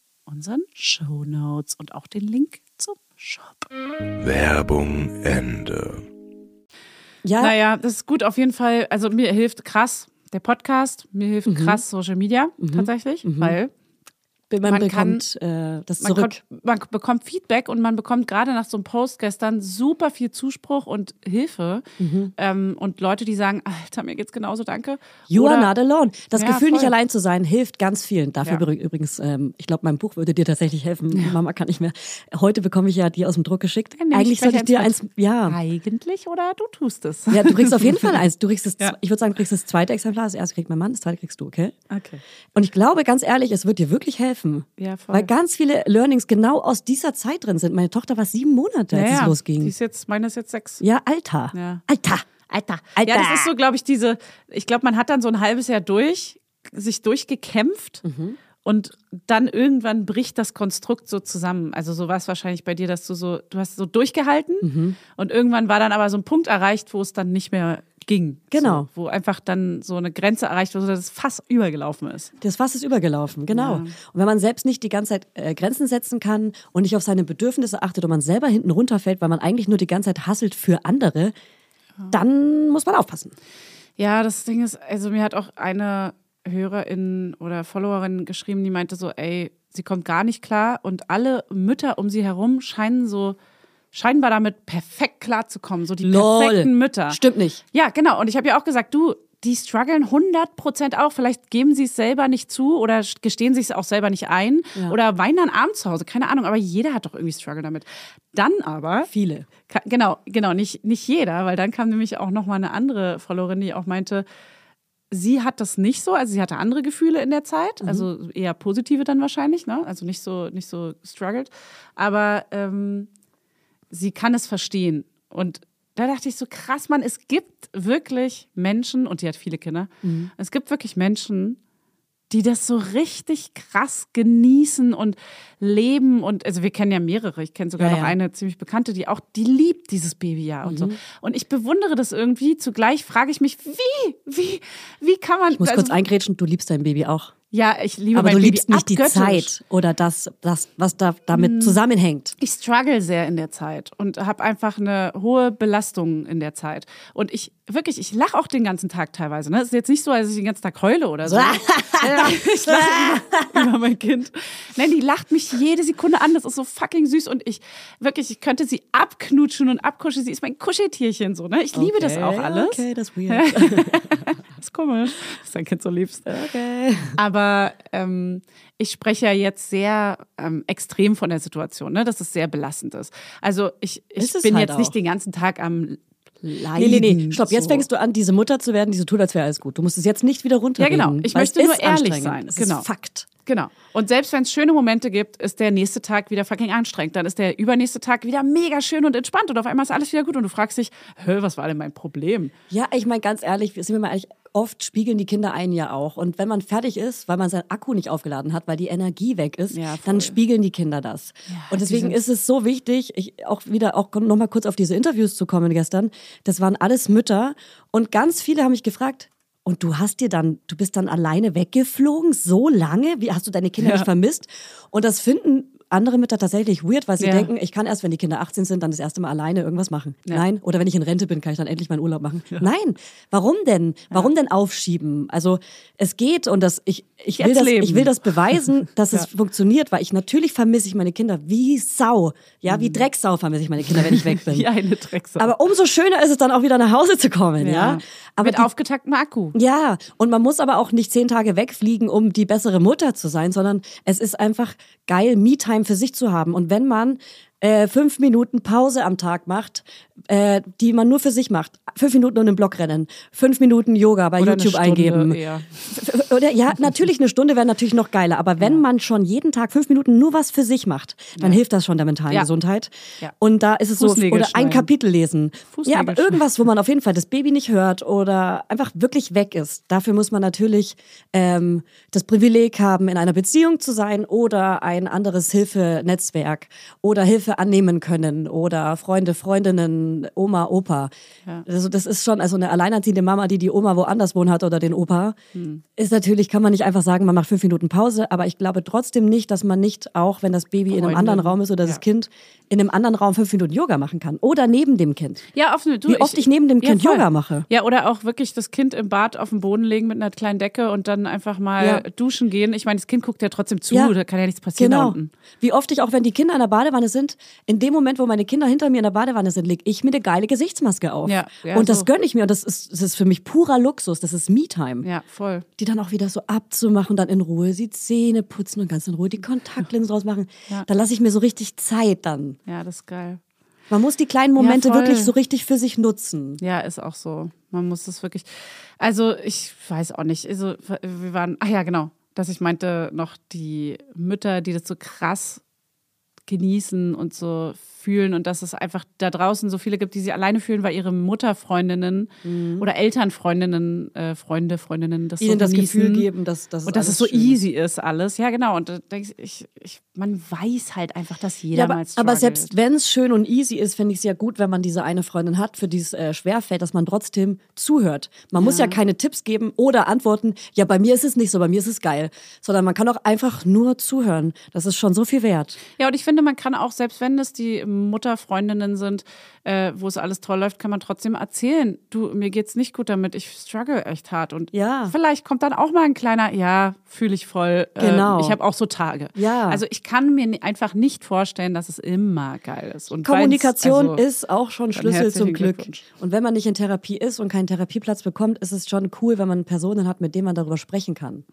unseren Show Notes und auch den Link zum Shop. Werbung Ende. Ja. Naja, das ist gut auf jeden Fall. Also mir hilft krass der Podcast, mir hilft Mhm. krass Social Media tatsächlich, weil Man, Man bekommt äh, das man, zurück. kommt, man bekommt Feedback und man bekommt gerade nach so einem Post gestern super viel Zuspruch und Hilfe Mhm. ähm, und Leute, die sagen, Alter, mir geht's genauso, danke. You Oder- are not alone. Das Ja, Gefühl, nicht voll. allein zu sein, hilft ganz vielen. Dafür Ja. übrigens, ähm, ich glaube, mein Buch würde dir tatsächlich helfen. Mama kann nicht mehr. Heute bekomme ich ja die aus dem Druck geschickt. Nehme Eigentlich sollte ich dir eins ja. Eigentlich oder du tust es. Ja, du kriegst auf jeden <laughs> Fall eins. Du kriegst Ja. ich würde sagen, du kriegst das zweite Exemplar. Das erste kriegt mein Mann, das zweite kriegst du, okay? Okay. Und ich glaube, ganz ehrlich, es wird dir wirklich helfen. Ja, voll. Weil ganz viele Learnings genau aus dieser Zeit drin sind. Meine Tochter war sieben Monate, als ja, es losging. Die ist jetzt, meine ist jetzt sechs. Ja, Alter. Ja. Alter. Alter. Alter. Ja, das ist so, glaube ich, diese, ich glaube, man hat dann so ein halbes Jahr durch, sich durchgekämpft Mhm. und dann irgendwann bricht das Konstrukt so zusammen. Also so war es wahrscheinlich bei dir, dass du so, du hast so durchgehalten Mhm. und irgendwann war dann aber so ein Punkt erreicht, wo es dann nicht mehr ging. Genau. So, wo einfach dann so eine Grenze erreicht wurde, dass es fast übergelaufen ist. Das Fass ist übergelaufen, genau. Und wenn man selbst nicht die ganze Zeit äh, Grenzen setzen kann und nicht auf seine Bedürfnisse achtet und man selber hinten runterfällt, weil man eigentlich nur die ganze Zeit hasselt für andere, dann muss man aufpassen. Ja, das Ding ist, also mir hat auch eine Hörerin oder Followerin geschrieben, die meinte so, ey, sie kommt gar nicht klar und alle Mütter um sie herum scheinen so scheinbar damit perfekt klarzukommen, so die perfekten Mütter. Stimmt nicht. Ja, genau. Und ich habe ja auch gesagt, du, die strugglen 100 Prozent auch. Vielleicht geben sie es selber nicht zu oder gestehen sich es auch selber nicht ein oder weinen dann abends zu Hause. Keine Ahnung, aber jeder hat doch irgendwie Struggle damit. Dann aber Viele. Genau, genau, nicht, nicht jeder, weil dann kam nämlich auch nochmal eine andere Followerin, die auch meinte, sie hat das nicht so, also sie hatte andere Gefühle in der Zeit, also eher positive dann wahrscheinlich, ne? Also nicht so, nicht so struggled. Aber ähm, sie kann es verstehen. Und da dachte ich so, krass, Mann, es gibt wirklich Menschen, und die hat viele Kinder, es gibt wirklich Menschen, die das so richtig krass genießen und leben und also wir kennen ja mehrere. Ich kenne sogar Ja, noch ja. eine ziemlich bekannte, die auch die liebt dieses Babyjahr und so. Und ich bewundere das irgendwie. Zugleich frage ich mich, wie, wie, wie kann man? Ich muss also, kurz eingrätschen, du liebst dein Baby auch. Ja, ich liebe Aber mein du Baby liebst nicht die abgöttisch. Zeit oder das, das was da damit Hm. zusammenhängt. Ich struggle sehr in der Zeit und habe einfach eine hohe Belastung in der Zeit. Und ich wirklich, ich lache auch den ganzen Tag teilweise. Ne? Es ist jetzt nicht so, als ich den ganzen Tag heule oder so. <laughs> ich lache über, über mein Kind. Nein, die lacht mich jede Sekunde an. Das ist so fucking süß. Und ich wirklich, ich könnte sie abknutschen und abkuscheln. Sie ist mein Kuscheltierchen so. Ne? Ich liebe das auch alles. Okay, das ist weird. <laughs> Das ist komisch, <laughs> dass dein Kind so liebst. Okay. Aber ähm, ich spreche ja jetzt sehr ähm, extrem von der Situation, ne? dass es sehr belastend ist. Also ich, ich bin halt jetzt nicht auch. den ganzen Tag am Nee, Leiden. nee, nee. Stopp, jetzt so. fängst du an, diese Mutter zu werden, die so tut, als wäre alles gut. Du musst es jetzt nicht wieder runterreden. Ja, genau. Ich möchte nur ehrlich sein. Es Genau. ist Fakt. Genau. Und selbst wenn es schöne Momente gibt, ist der nächste Tag wieder fucking anstrengend. Dann ist der übernächste Tag wieder mega schön und entspannt und auf einmal ist alles wieder gut und du fragst dich, hä, was war denn mein Problem? Ja, ich meine ganz ehrlich, sind wir mal ehrlich, oft spiegeln die Kinder einen ja auch. Und wenn man fertig ist, weil man seinen Akku nicht aufgeladen hat, weil die Energie weg ist, Ja, dann spiegeln die Kinder das. und die deswegen ist es so wichtig, ich auch wieder auch noch mal kurz auf diese Interviews zu kommen gestern. Das waren alles Mütter und ganz viele haben mich gefragt, und du hast dir dann, du bist dann alleine weggeflogen, so lange? Wie hast du deine Kinder Ja. nicht vermisst? Und das finden andere Mütter tatsächlich weird, weil sie Ja. denken, ich kann erst, wenn die Kinder 18 sind, dann das erste Mal alleine irgendwas machen. Nein. Oder wenn ich in Rente bin, kann ich dann endlich meinen Urlaub machen. Nein. Warum denn? Warum denn aufschieben? Also es geht und das, ich, ich, will Jetzt das, leben. ich will das beweisen, <laughs> dass es funktioniert, weil ich natürlich vermisse ich meine Kinder wie Sau. Ja, wie Drecksau vermisse ich meine Kinder, wenn ich weg <laughs> bin. Wie eine Drecksau. Aber umso schöner ist es dann auch wieder nach Hause zu kommen, ja. Aber Mit die, aufgetaktem Akku. ja, und man muss aber auch nicht zehn Tage wegfliegen, um die bessere Mutter zu sein, sondern es ist einfach geil, Me-Time für sich zu haben. Und wenn man äh, fünf Minuten Pause am Tag macht, äh, die man nur für sich macht, fünf Minuten um den Block rennen, fünf Minuten Yoga bei Oder YouTube eingeben. eher. Oder ja, natürlich eine Stunde wäre natürlich noch geiler, aber wenn man schon jeden Tag fünf Minuten nur was für sich macht, dann hilft das schon der mentalen Ja. Gesundheit. Ja. Und da ist es so oder ein. Kapitel lesen. Ja, aber irgendwas, wo man auf jeden Fall das Baby nicht hört oder einfach wirklich weg ist. Dafür muss man natürlich ähm, das Privileg haben, in einer Beziehung zu sein oder ein anderes Hilfenetzwerk oder Hilfe annehmen können oder Freunde, Freundinnen, Oma, Opa. Ja. Also das ist schon, also eine alleinerziehende Mama, die die Oma woanders wohnen hat oder den Opa, ist natürlich, kann man nicht einfach sagen, man macht fünf Minuten Pause, aber ich glaube trotzdem nicht, dass man nicht auch, wenn das Baby in einem Freundin. anderen Raum ist oder das Ja. Kind in einem anderen Raum fünf Minuten Yoga machen kann oder neben dem Kind. Ja, offen, du, Wie oft ich neben dem Kind voll. Yoga mache. Ja, oder auch wirklich das Kind im Bad auf den Boden legen mit einer kleinen Decke und dann einfach mal Ja. duschen gehen. Ich meine, das Kind guckt ja trotzdem zu, Ja. da kann ja nichts passieren da Genau. unten. Wie oft ich auch, wenn die Kinder in der Badewanne sind, in dem Moment, wo meine Kinder hinter mir in der Badewanne sind, lege ich mir eine geile Gesichtsmaske auf. Ja, ja, und das so. gönne ich mir. Und das ist, das ist für mich purer Luxus. Das ist Me-Time. Ja, voll. Die dann auch wieder so abzumachen, dann in Ruhe die Zähne putzen und ganz in Ruhe die Kontaktlinsen draus machen. Ja. Dann lasse ich mir so richtig Zeit dann. Ja, das ist geil. Man muss die kleinen Momente voll. wirklich so richtig für sich nutzen. Ja, ist auch so. Man muss das wirklich. Also, ich weiß auch nicht. Also, wir waren. Ach ja, genau. Dass ich meinte, noch die Mütter, die das so krass genießen und so fühlen und dass es einfach da draußen so viele gibt, die sie alleine fühlen, weil ihre Mutterfreundinnen oder Elternfreundinnen, äh, Freunde, Freundinnen das Mhm. Ihnen so das genießen. Gefühl geben, dass, dass und dass es so easy ist alles. Ja, genau. Und da denk ich, ich, man weiß halt einfach, dass jeder Ja, aber, mal aber struggelt. selbst wenn es schön und easy ist, finde ich es ja gut, wenn man diese eine Freundin hat, für die es äh, schwerfällt, dass man trotzdem zuhört. Man muss ja keine Tipps geben oder antworten, ja, bei mir ist es nicht so, bei mir ist es geil. Sondern man kann auch einfach nur zuhören. Das ist schon so viel wert. Ja, und ich finde, man kann auch, selbst wenn es die Mutterfreundinnen sind, äh, wo es alles toll läuft, kann man trotzdem erzählen, du, mir geht's nicht gut damit, ich struggle echt hart. Und Ja. vielleicht kommt dann auch mal ein kleiner, ja, fühle ich voll. äh, Genau. ich habe auch so Tage. Ja. Also ich kann mir einfach nicht vorstellen, dass es immer geil ist. Und Kommunikation also, ist auch schon Schlüssel zum Glück. Und wenn man nicht in Therapie ist und keinen Therapieplatz bekommt, ist es schon cool, wenn man Personen hat, mit denen man darüber sprechen kann.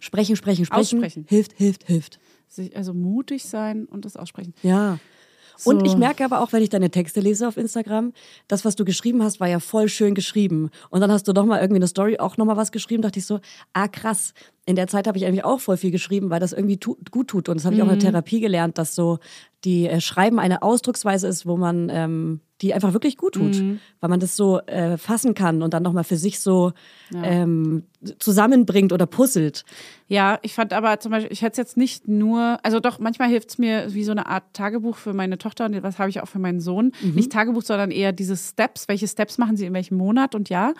Sprechen, sprechen, sprechen. Aussprechen. Hilft, hilft, hilft. sich- Also mutig sein und das aussprechen. Ja. Und So. ich merke aber auch, wenn ich deine Texte lese auf Instagram, das, was du geschrieben hast, war ja voll schön geschrieben. Und dann hast du doch mal irgendwie eine Story auch noch mal was geschrieben, dachte ich so, ah krass. In der Zeit habe ich eigentlich auch voll viel geschrieben, weil das irgendwie tu gut tut. Und das habe ich auch in der Therapie gelernt, dass so die äh, Schreiben eine Ausdrucksweise ist, wo man ähm, die einfach wirklich gut tut, weil man das so äh, fassen kann und dann noch mal für sich so ähm, zusammenbringt oder puzzelt. Ja, ich fand aber zum Beispiel, ich hätte es jetzt nicht nur, also doch, manchmal hilft es mir wie so eine Art Tagebuch für meine Tochter und was habe ich auch für meinen Sohn. Nicht Tagebuch, sondern eher diese Steps. Welche Steps machen sie in welchem Monat und Jahr?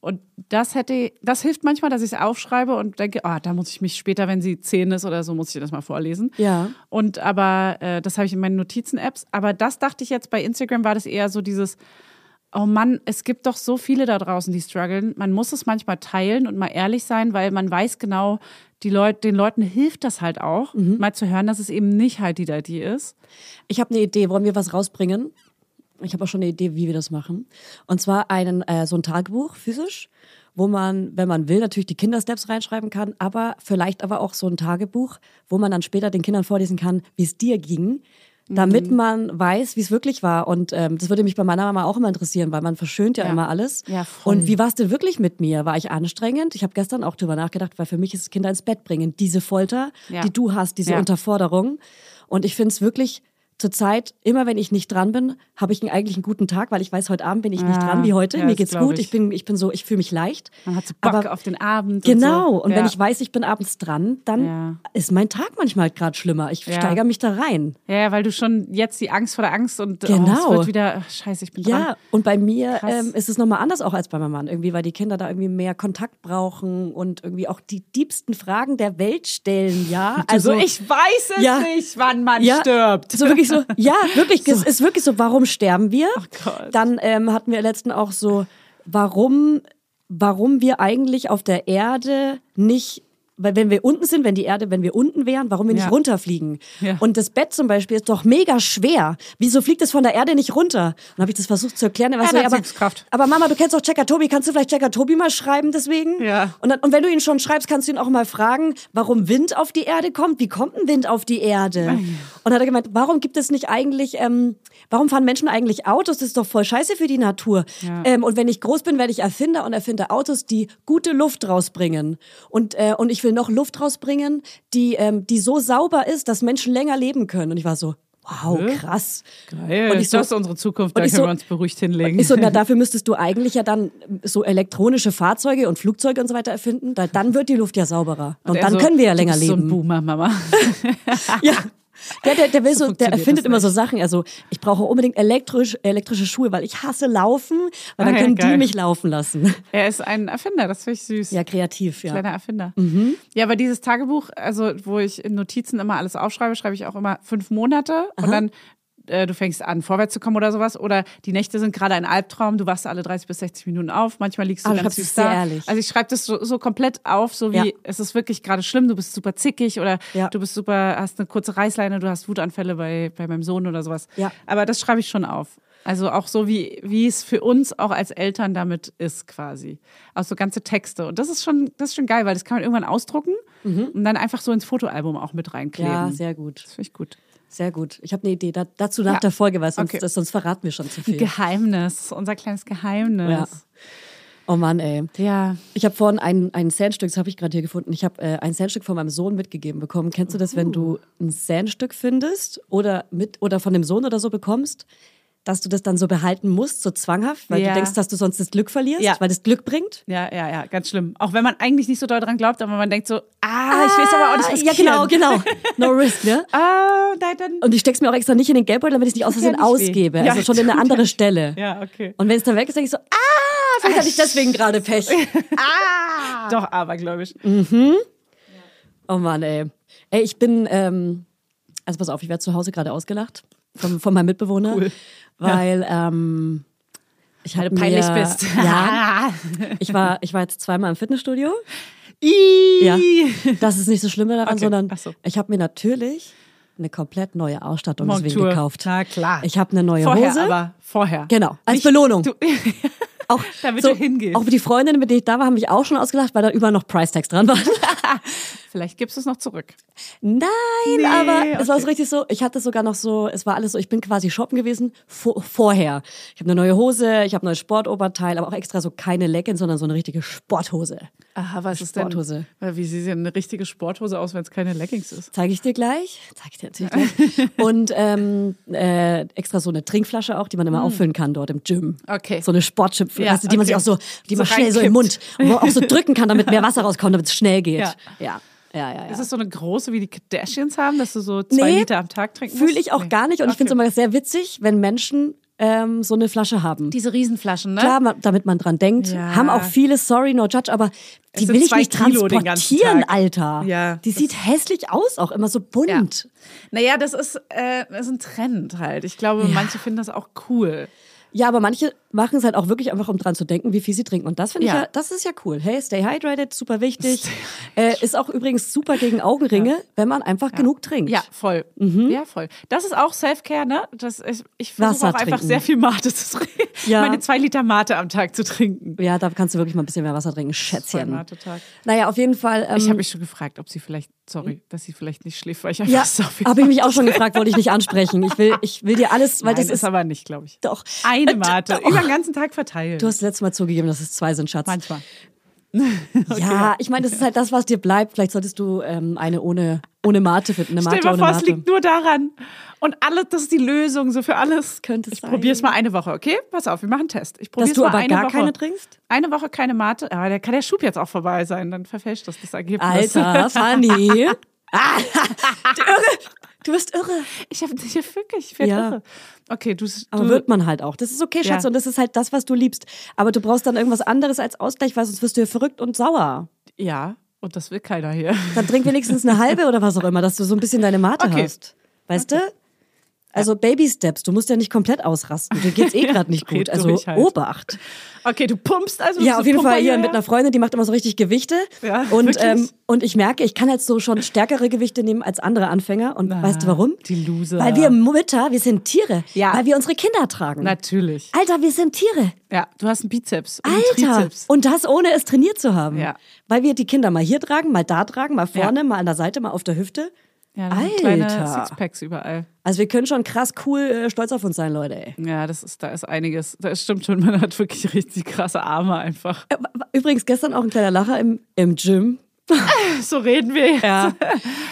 Und das hätte, das hilft manchmal, dass ich es aufschreibe und denke, ah, da muss ich mich später, wenn sie zehn ist oder so, muss ich das mal vorlesen. Ja. Und aber, äh, das habe ich in meinen Notizen-Apps. Aber das dachte ich jetzt bei Instagram war das eher so dieses, Oh Mann, es gibt doch so viele da draußen, die strugglen. Man muss es manchmal teilen und mal ehrlich sein, weil man weiß genau, die Leut, den Leuten hilft das halt auch, mal zu hören, dass es eben nicht halt die die ist. Ich habe eine Idee. Wollen wir was rausbringen? Ich habe auch schon eine Idee, wie wir das machen. Und zwar einen, äh, so ein Tagebuch physisch, wo man, wenn man will, natürlich die Kindersteps reinschreiben kann, aber vielleicht aber auch so ein Tagebuch, wo man dann später den Kindern vorlesen kann, wie es dir ging, damit Mhm. man weiß, wie es wirklich war. Und ähm, das würde mich bei meiner Mama auch immer interessieren, weil man verschönt ja, Ja. immer alles. Ja, voll. Und wie war es denn wirklich mit mir? War ich anstrengend? Ich habe gestern auch drüber nachgedacht, weil für mich ist Kinder ins Bett bringen. Diese Folter, Ja. die du hast, diese Ja. Unterforderung. Und ich finde es wirklich zurzeit, immer wenn ich nicht dran bin, habe ich einen, eigentlich einen guten Tag, weil ich weiß, heute Abend bin ich nicht Ja, dran wie heute. ja, Mir geht's gut. ich. Ich bin, ich bin so, ich fühle mich leicht. Man hat so Bock Aber- auf den Abend. Genau. Und, so. Und wenn ja. ich weiß, ich bin abends dran, dann ist mein Tag manchmal gerade schlimmer. Ich steigere mich da rein. Ja, weil du schon jetzt die Angst vor der Angst und oh, Genau. es wird wieder, ach, scheiße, ich bin dran. Ja, und bei mir ähm, ist es nochmal anders auch als bei meinem Mann. Irgendwie, weil die Kinder da irgendwie mehr Kontakt brauchen und irgendwie auch die diebsten Fragen der Welt stellen, ja. Also ich weiß es nicht, wann man stirbt. So wirklich so, <laughs> ja, wirklich, es ist wirklich so, warum sterben wir? Gott. Dann ähm, hatten wir letzten auch so, warum, warum wir eigentlich auf der Erde nicht weil wenn wir unten sind, wenn die Erde, wenn wir unten wären, warum wir nicht Ja. runterfliegen? Ja. Und das Bett zum Beispiel ist doch mega schwer. Wieso fliegt es von der Erde nicht runter? Und habe ich das versucht zu erklären. Er war so, ja, aber, aber Mama, du kennst doch Checker Tobi, kannst du vielleicht Checker Tobi mal schreiben deswegen? Ja. Und, dann, und wenn du ihn schon schreibst, kannst du ihn auch mal fragen, warum Wind auf die Erde kommt. Wie kommt ein Wind auf die Erde? Und dann hat er gemeint, warum gibt es nicht eigentlich, ähm, warum fahren Menschen eigentlich Autos? Das ist doch voll scheiße für die Natur. Ja. Ähm, und wenn ich groß bin, werde ich Erfinder und erfinde Autos, die gute Luft rausbringen. Und, äh, und ich will noch Luft rausbringen, die, ähm, die so sauber ist, dass Menschen länger leben können. Und ich war so, wow, krass. Geil, Und ich so- das ist unsere Zukunft, da und ich können so- wir uns beruhigt hinlegen. Ich so, na, dafür <laughs> müsstest du eigentlich ja dann so elektronische Fahrzeuge und Flugzeuge und so weiter erfinden. Da, dann wird die Luft ja sauberer. Und, er dann so, können wir ja du länger bist So ein leben. Boomer, Mama. <laughs> ja. Der, der, der will So so, der erfindet immer so. Sachen. Also ich brauche unbedingt elektrisch, elektrische Schuhe, weil ich hasse Laufen, weil dann Ah, ja, können geil. die mich laufen lassen. Er ist ein Erfinder, das finde ich süß. Ja, kreativ, ja. Kleiner Erfinder. Ja, aber dieses Tagebuch, also wo ich in Notizen immer alles aufschreibe, schreibe ich auch immer fünf Monate und dann äh, du fängst an, vorwärts zu kommen oder sowas. Oder die Nächte sind gerade ein Albtraum, du wachst alle 30 bis 60 Minuten auf, manchmal liegst du Aber du ganz süß da. ehrlich. Also ich schreibe das so, so komplett auf, so wie Ja. es ist wirklich gerade schlimm, du bist super zickig oder Ja. du bist super, hast eine kurze Reißleine, du hast Wutanfälle bei, bei meinem Sohn oder sowas. Ja. Aber das schreibe ich schon auf. Also auch so, wie, wie es für uns auch als Eltern damit ist, quasi. Auch so ganze Texte. Und das ist schon, das ist schon geil, weil das kann man irgendwann ausdrucken und dann einfach so ins Fotoalbum auch mit reinkleben. Mhm. Ja, sehr gut. Das finde ich gut. Sehr gut. Ich habe eine Idee da, dazu nach Ja. der Folge, weil sonst, Okay. das, sonst verraten wir schon zu Ein viel. Geheimnis, unser kleines Geheimnis. Oh Mann, ey. Ja. Ich habe vorhin ein, ein Sandstück, das habe ich gerade hier gefunden. Ich habe äh, ein Sandstück von meinem Sohn mitgegeben bekommen. Kennst du das, wenn du ein Sandstück findest oder mit oder von dem Sohn oder so bekommst, dass du das dann so behalten musst, so zwanghaft, weil Ja. du denkst, dass du sonst das Glück verlierst, Ja. weil das Glück bringt? Ja, ja, ja, ganz schlimm. Auch wenn man eigentlich nicht so doll dran glaubt, aber man denkt so, ah, ich weiß aber auch nicht, was Ja, genau, genau. No <laughs> risk, ne? Ah, nein, dann. Und ich steck's mir auch extra nicht in den Geldbeutel, damit ich es nicht aus ja Versehen weh. ausgebe. Ja, also schon in eine ja andere. Stelle. Ja, okay. Und wenn es dann weg ist, denke ich so, ah, vielleicht hatte ich deswegen gerade Pech. <laughs> Ah! <laughs> Doch, aber, glaube ich. Oh Mann, ey. Ey, ich bin, ähm, also pass auf, ich werde zu Hause gerade ausgelacht von, von meinem Mitbewohner, Cool. weil ähm, ich hatte peinlich mir, bist. <laughs> Ja, <laughs> ich war, ich war jetzt zweimal im Fitnessstudio. Ih. Ja, das ist nicht so schlimm daran, Okay, sondern so. ich habe mir natürlich eine komplett neue Ausstattung deswegen gekauft. Na klar. Ich habe eine neue vorher, Hose. aber vorher. Genau, als Nicht- Belohnung. Du, <laughs> auch <laughs> Damit so, du hingehst. Auch die Freundinnen, mit denen ich da war, haben mich auch schon ausgelacht, weil da überall noch Price Tags dran waren. <laughs> Vielleicht gibst du es noch zurück. Nein, Nee, aber es war so richtig so, ich hatte sogar noch so, es war alles so, ich bin quasi shoppen gewesen vor, vorher. Ich habe eine neue Hose, ich habe ein neues Sportoberteil, aber auch extra so keine Leggings, sondern so eine richtige Sporthose. Aha, was ist Sporthose. denn? Weil Wie sieht denn eine richtige Sporthose aus, wenn es keine Leggings ist? Zeige ich dir gleich. Zeige ich dir natürlich gleich. <laughs> Und ähm, äh, extra so eine Trinkflasche auch, die man immer auffüllen kann dort im Gym. Okay. So eine Ja, weißt du, die man sich okay. auch so, die So man schnell so im. Mund, <laughs> und wo man auch so drücken kann, damit mehr Wasser rauskommt, damit es schnell geht. Ja. ja. Ja, ja, ja. Ist es so eine große, wie die Kardashians haben, dass du so zwei Nee, Liter am Tag trinken musst? Fühle ich auch Nee. gar nicht und ich finde es Okay. immer sehr witzig, wenn Menschen ähm, so eine Flasche haben. Diese Riesenflaschen, ne? Klar, ma- damit man dran denkt. Ja. Haben auch viele, sorry, no judge, aber die will ich nicht Kilo transportieren. Alter. Ja, Die das- sieht hässlich aus, auch immer so bunt. Naja, das ist, äh, das ist ein Trend halt. Ich glaube, manche finden das auch cool. Ja, aber manche machen es halt auch wirklich einfach, um dran zu denken, wie viel sie trinken. Und das finde ich Ja. ja, das ist ja cool. Hey, stay hydrated, super wichtig. Äh, ist auch übrigens super gegen Augenringe, wenn man einfach genug trinkt. Ja, voll. Ja, voll. Das ist auch Self-Care, ne? Das ist, ich versuche auch einfach sehr viel Mate zu trinken. Ja. Meine zwei Liter Mate am Tag zu trinken. Ja, da kannst du wirklich mal ein bisschen mehr Wasser trinken, Schätzchen. Mate-Tag. Naja, auf jeden Fall. Ähm, Ich habe mich schon gefragt, ob sie vielleicht, sorry, dass sie vielleicht nicht schläft, weil ich einfach ja, so viel habe ich mich auch schon gefragt, wollte ich nicht ansprechen. Ich will, ich will dir alles, weil Nein, das ist aber nicht, glaube ich. doch Eine <laughs> Mate, doch. Den ganzen Tag verteilt. Du hast letztes Mal zugegeben, dass es zwei sind, Schatz. Manchmal. <laughs> ja, <laughs> ich meine, das ist halt das, was dir bleibt. Vielleicht solltest du ähm, eine ohne, ohne Mate finden. Eine Mate Stell dir mal vor, es liegt nur daran. Und alles, das ist die Lösung so für alles. Könnte es ich probiere es mal eine Woche, okay? Pass auf, wir machen einen Test. Ich Dass probiere es du mal aber eine gar Woche. keine trinkst? Eine Woche keine Mate, aber da kann der Schub jetzt auch vorbei sein, dann verfälscht das das Ergebnis. Alter, Fanny. <laughs> ah, du bist irre. Ich habe dich wirklich, ich werde Ja. irre. Okay, du, Aber du wird man halt auch. Das ist okay, Schatz. Ja. Und das ist halt das, was du liebst. Aber du brauchst dann irgendwas anderes als Ausgleich, weil sonst wirst du ja verrückt und sauer. ja, und das will keiner hier. Dann trink wenigstens eine halbe oder was auch immer, dass du so ein bisschen deine Mate Okay. hast. Weißt du? Also Baby Steps, du musst ja nicht komplett ausrasten. Dir geht's eh <laughs> gerade nicht gut. Also halt. Obacht. Okay, du pumpst also. Ja, auf jeden Fall hier Pumper mit einer Freundin, die macht immer so richtig Gewichte. Ja, und, wirklich? ähm, und ich merke, ich kann halt so schon stärkere Gewichte nehmen als andere Anfänger. Und weißt du warum? die Loser. Weil wir Mütter, wir sind Tiere. Ja. Weil wir unsere Kinder tragen. Natürlich. Alter, wir sind Tiere. Ja, du hast einen Bizeps. und einen Alter. Trizeps. Und das ohne es trainiert zu haben. Ja. Weil wir die Kinder mal hier tragen, mal da tragen, mal vorne, Ja. mal an der Seite, mal auf der Hüfte. Ja, sind kleine Alter. Sixpacks überall. Also wir können schon krass cool äh, stolz auf uns sein, Leute. Ey. Ja, das ist, da ist einiges. Das stimmt schon, <laughs> man hat wirklich richtig krasse Arme einfach. Äh, Übrigens gestern auch ein kleiner Lacher im, im Gym. <laughs> So reden wir jetzt. Ja.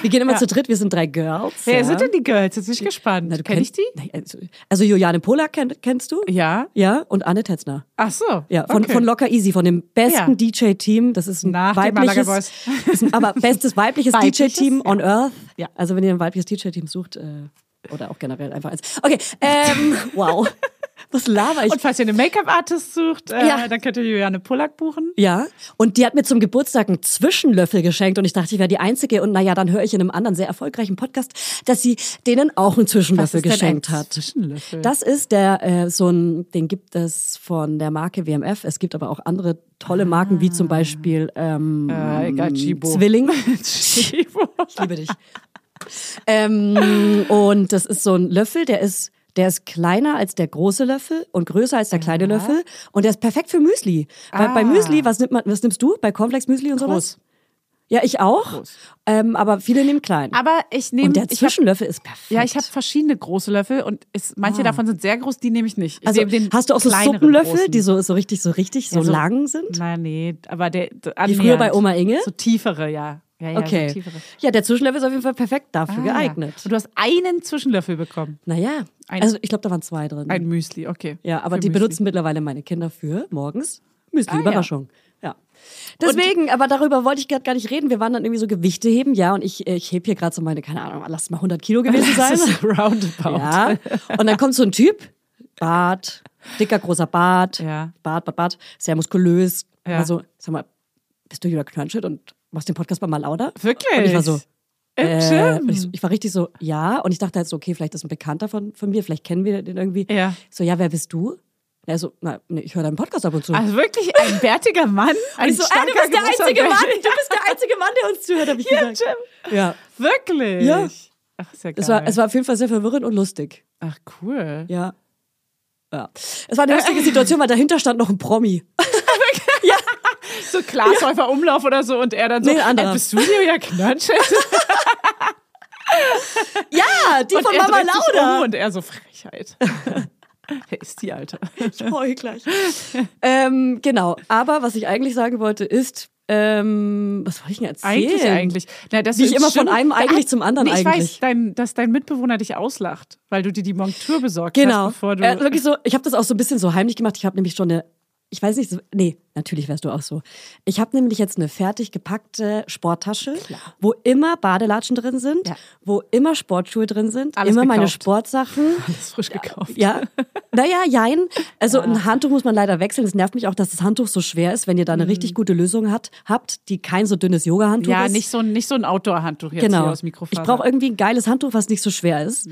Wir gehen immer zu dritt, wir sind drei Girls. Wer ja. sind denn die Girls? Jetzt bin ich gespannt. Na, Kenn ich die? Also, also Juliane Polak kenn, kennst du? Ja. Ja, und Anne Tetzner. Ach so. Ja, von, okay. von Locker Easy, von dem besten Ja. DJ-Team. Das ist ein Nach weibliches, <laughs> ist ein, aber bestes weibliches, Weibliches, DJ-Team on Earth. Ja. Also wenn ihr ein weibliches DJ-Team sucht, äh, oder auch generell einfach eins. Okay, ähm, <laughs> wow. Was laber ich? Und falls ihr einen Make-up-Artist sucht, äh, Ja. dann könnt ihr Juliane Pollack buchen. Ja, und die hat mir zum Geburtstag einen Zwischenlöffel geschenkt und ich dachte, ich wäre die Einzige. Und naja, dann höre ich in einem anderen sehr erfolgreichen Podcast, dass sie denen auch einen Zwischenlöffel ist denn geschenkt ein hat. Zwischenlöffel? Das ist der, äh, so ein, den gibt es von der Marke WMF. Es gibt aber auch andere tolle Marken, wie zum Beispiel ähm, Äh, egal, Chibo. Zwilling. <laughs> Chibo. Ich liebe dich. ähm, und das ist so ein Löffel, der ist, der ist kleiner als der große Löffel und größer als der kleine Löffel. Und der ist perfekt für Müsli. Weil bei Ah. Müsli, was, nimmt man, was nimmst du? Bei Cornflakes Müsli und sowas? Ja, ich auch. Ähm, aber viele nehmen klein. Aber ich nehme. und der ich hab- Zwischenlöffel ist perfekt. Ja, ich habe verschiedene große Löffel und es, manche davon sind sehr groß, die nehme ich nicht. Ich Ah. also, hast du auch so Suppenlöffel, großen. die so, so richtig, so richtig, so, Ja, so- lang sind? Nein, nee, aber der. Wie früher bei. Oma Inge? So tiefere, ja. Ja, ja Okay. So. Ja, der Zwischenlöffel ist auf jeden Fall perfekt dafür Ah, geeignet. Und du hast einen Zwischenlöffel bekommen. Naja, Ein- also ich glaube, da waren zwei drin. Ein Müsli, okay. Ja, aber Für die Müsli. benutzen mittlerweile meine Kinder für morgens Müsli. Ah, ja. Überraschung. Ja. Deswegen, aber darüber wollte ich gerade gar nicht reden. Wir waren dann irgendwie so Gewichte heben, ja, und ich, äh, ich heb hier gerade so meine, keine Ahnung, lass mal 100 Kilo gewesen <laughs> sein. Das ist <laughs> roundabout. Ja. Und dann kommt so ein Typ, Bart, dicker, großer Bart, Ja. Bart, Bart, Bart, sehr muskulös. Ja. Also, sag mal, bist du Julia Knörnschütt und machst den Podcast bei Malauda? Wirklich? Und ich war so, äh, ich, ich war richtig so, ja. Und ich dachte halt so, okay, vielleicht ist ein Bekannter von, von mir, vielleicht kennen wir den irgendwie. Ja. So, ja, wer bist du? Er so, na, nee, ich höre deinen Podcast ab und zu. Also wirklich ein bärtiger Mann? <laughs> Ein so, ey, du bist der einzige Mann, du bist der einzige Mann, der uns zuhört, habe ich im gesagt. Gym? Ja. Wirklich? Ja. Ach, ist ja geil. Es war, es war auf jeden Fall sehr verwirrend und lustig. Ach, cool. Ja. Ja. Es war eine lustige Situation, weil dahinter stand noch ein Promi. <laughs> So Glashäufer Umlauf oder so und er dann so, Nee, anderer. äh, bist du Julia Knörnschild? <laughs> Ja, die Und von Mama Lauda. Um und er so, Frechheit. <laughs> Wer ist die Alte? Ich heul gleich. <laughs> ähm, genau. Aber was ich eigentlich sagen wollte, ist, ähm, was wollte ich denn erzählen? Eigentlich, eigentlich. Na, dass Wie ich immer von einem eigentlich zum anderen nee, ich eigentlich. weiß, dein, dass dein Mitbewohner dich auslacht, weil du dir die Montur besorgt Genau. hast, bevor du... äh, wirklich so, ich habe das auch so ein bisschen so heimlich gemacht. Ich habe nämlich schon eine, ich weiß nicht, so, nee, natürlich wärst du auch so. Ich habe nämlich jetzt eine fertig gepackte Sporttasche, wo immer Badelatschen drin sind, Ja. wo immer Sportschuhe drin sind, Alles immer meine gekauft. <laughs> Alles Sportsachen. frisch gekauft. Ja, naja, jein. Also ein Handtuch muss man leider wechseln. Es nervt mich auch, dass das Handtuch so schwer ist, wenn ihr da eine richtig gute Lösung hat, habt, die kein so dünnes Yoga-Handtuch Mhm. Ja, ist. nicht so, ein- nicht so ein Outdoor-Handtuch jetzt Genau. hier aus Mikrofaser. Ich brauche irgendwie ein geiles Handtuch, was nicht so schwer ist.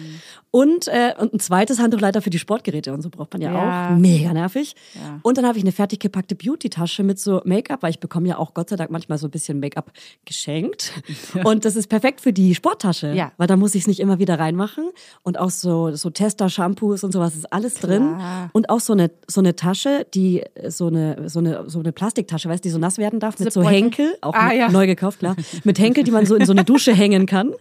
Und, äh, und ein zweites Handtuch leider für die Sportgeräte und so braucht man ja, Ja. auch. Mega nervig. Ja. Und dann habe ich eine fertig gepackte Beauty-Tasche mit so Make-up, weil ich bekomme ja auch Gott sei Dank manchmal so ein bisschen Make-up geschenkt. <laughs> Und das ist perfekt für die Sporttasche. Ja. Weil da muss ich es nicht immer wieder reinmachen. Und auch so, so Tester-Shampoos und sowas ist alles drin. Klar. Und auch so eine, so eine Tasche, die so eine, so eine, so eine Plastiktasche, weißt du, die so nass werden darf, mit so? Henkel, auch Ah, ja. neu gekauft, klar. Mit Henkel, die man so in so eine Dusche <laughs> hängen kann.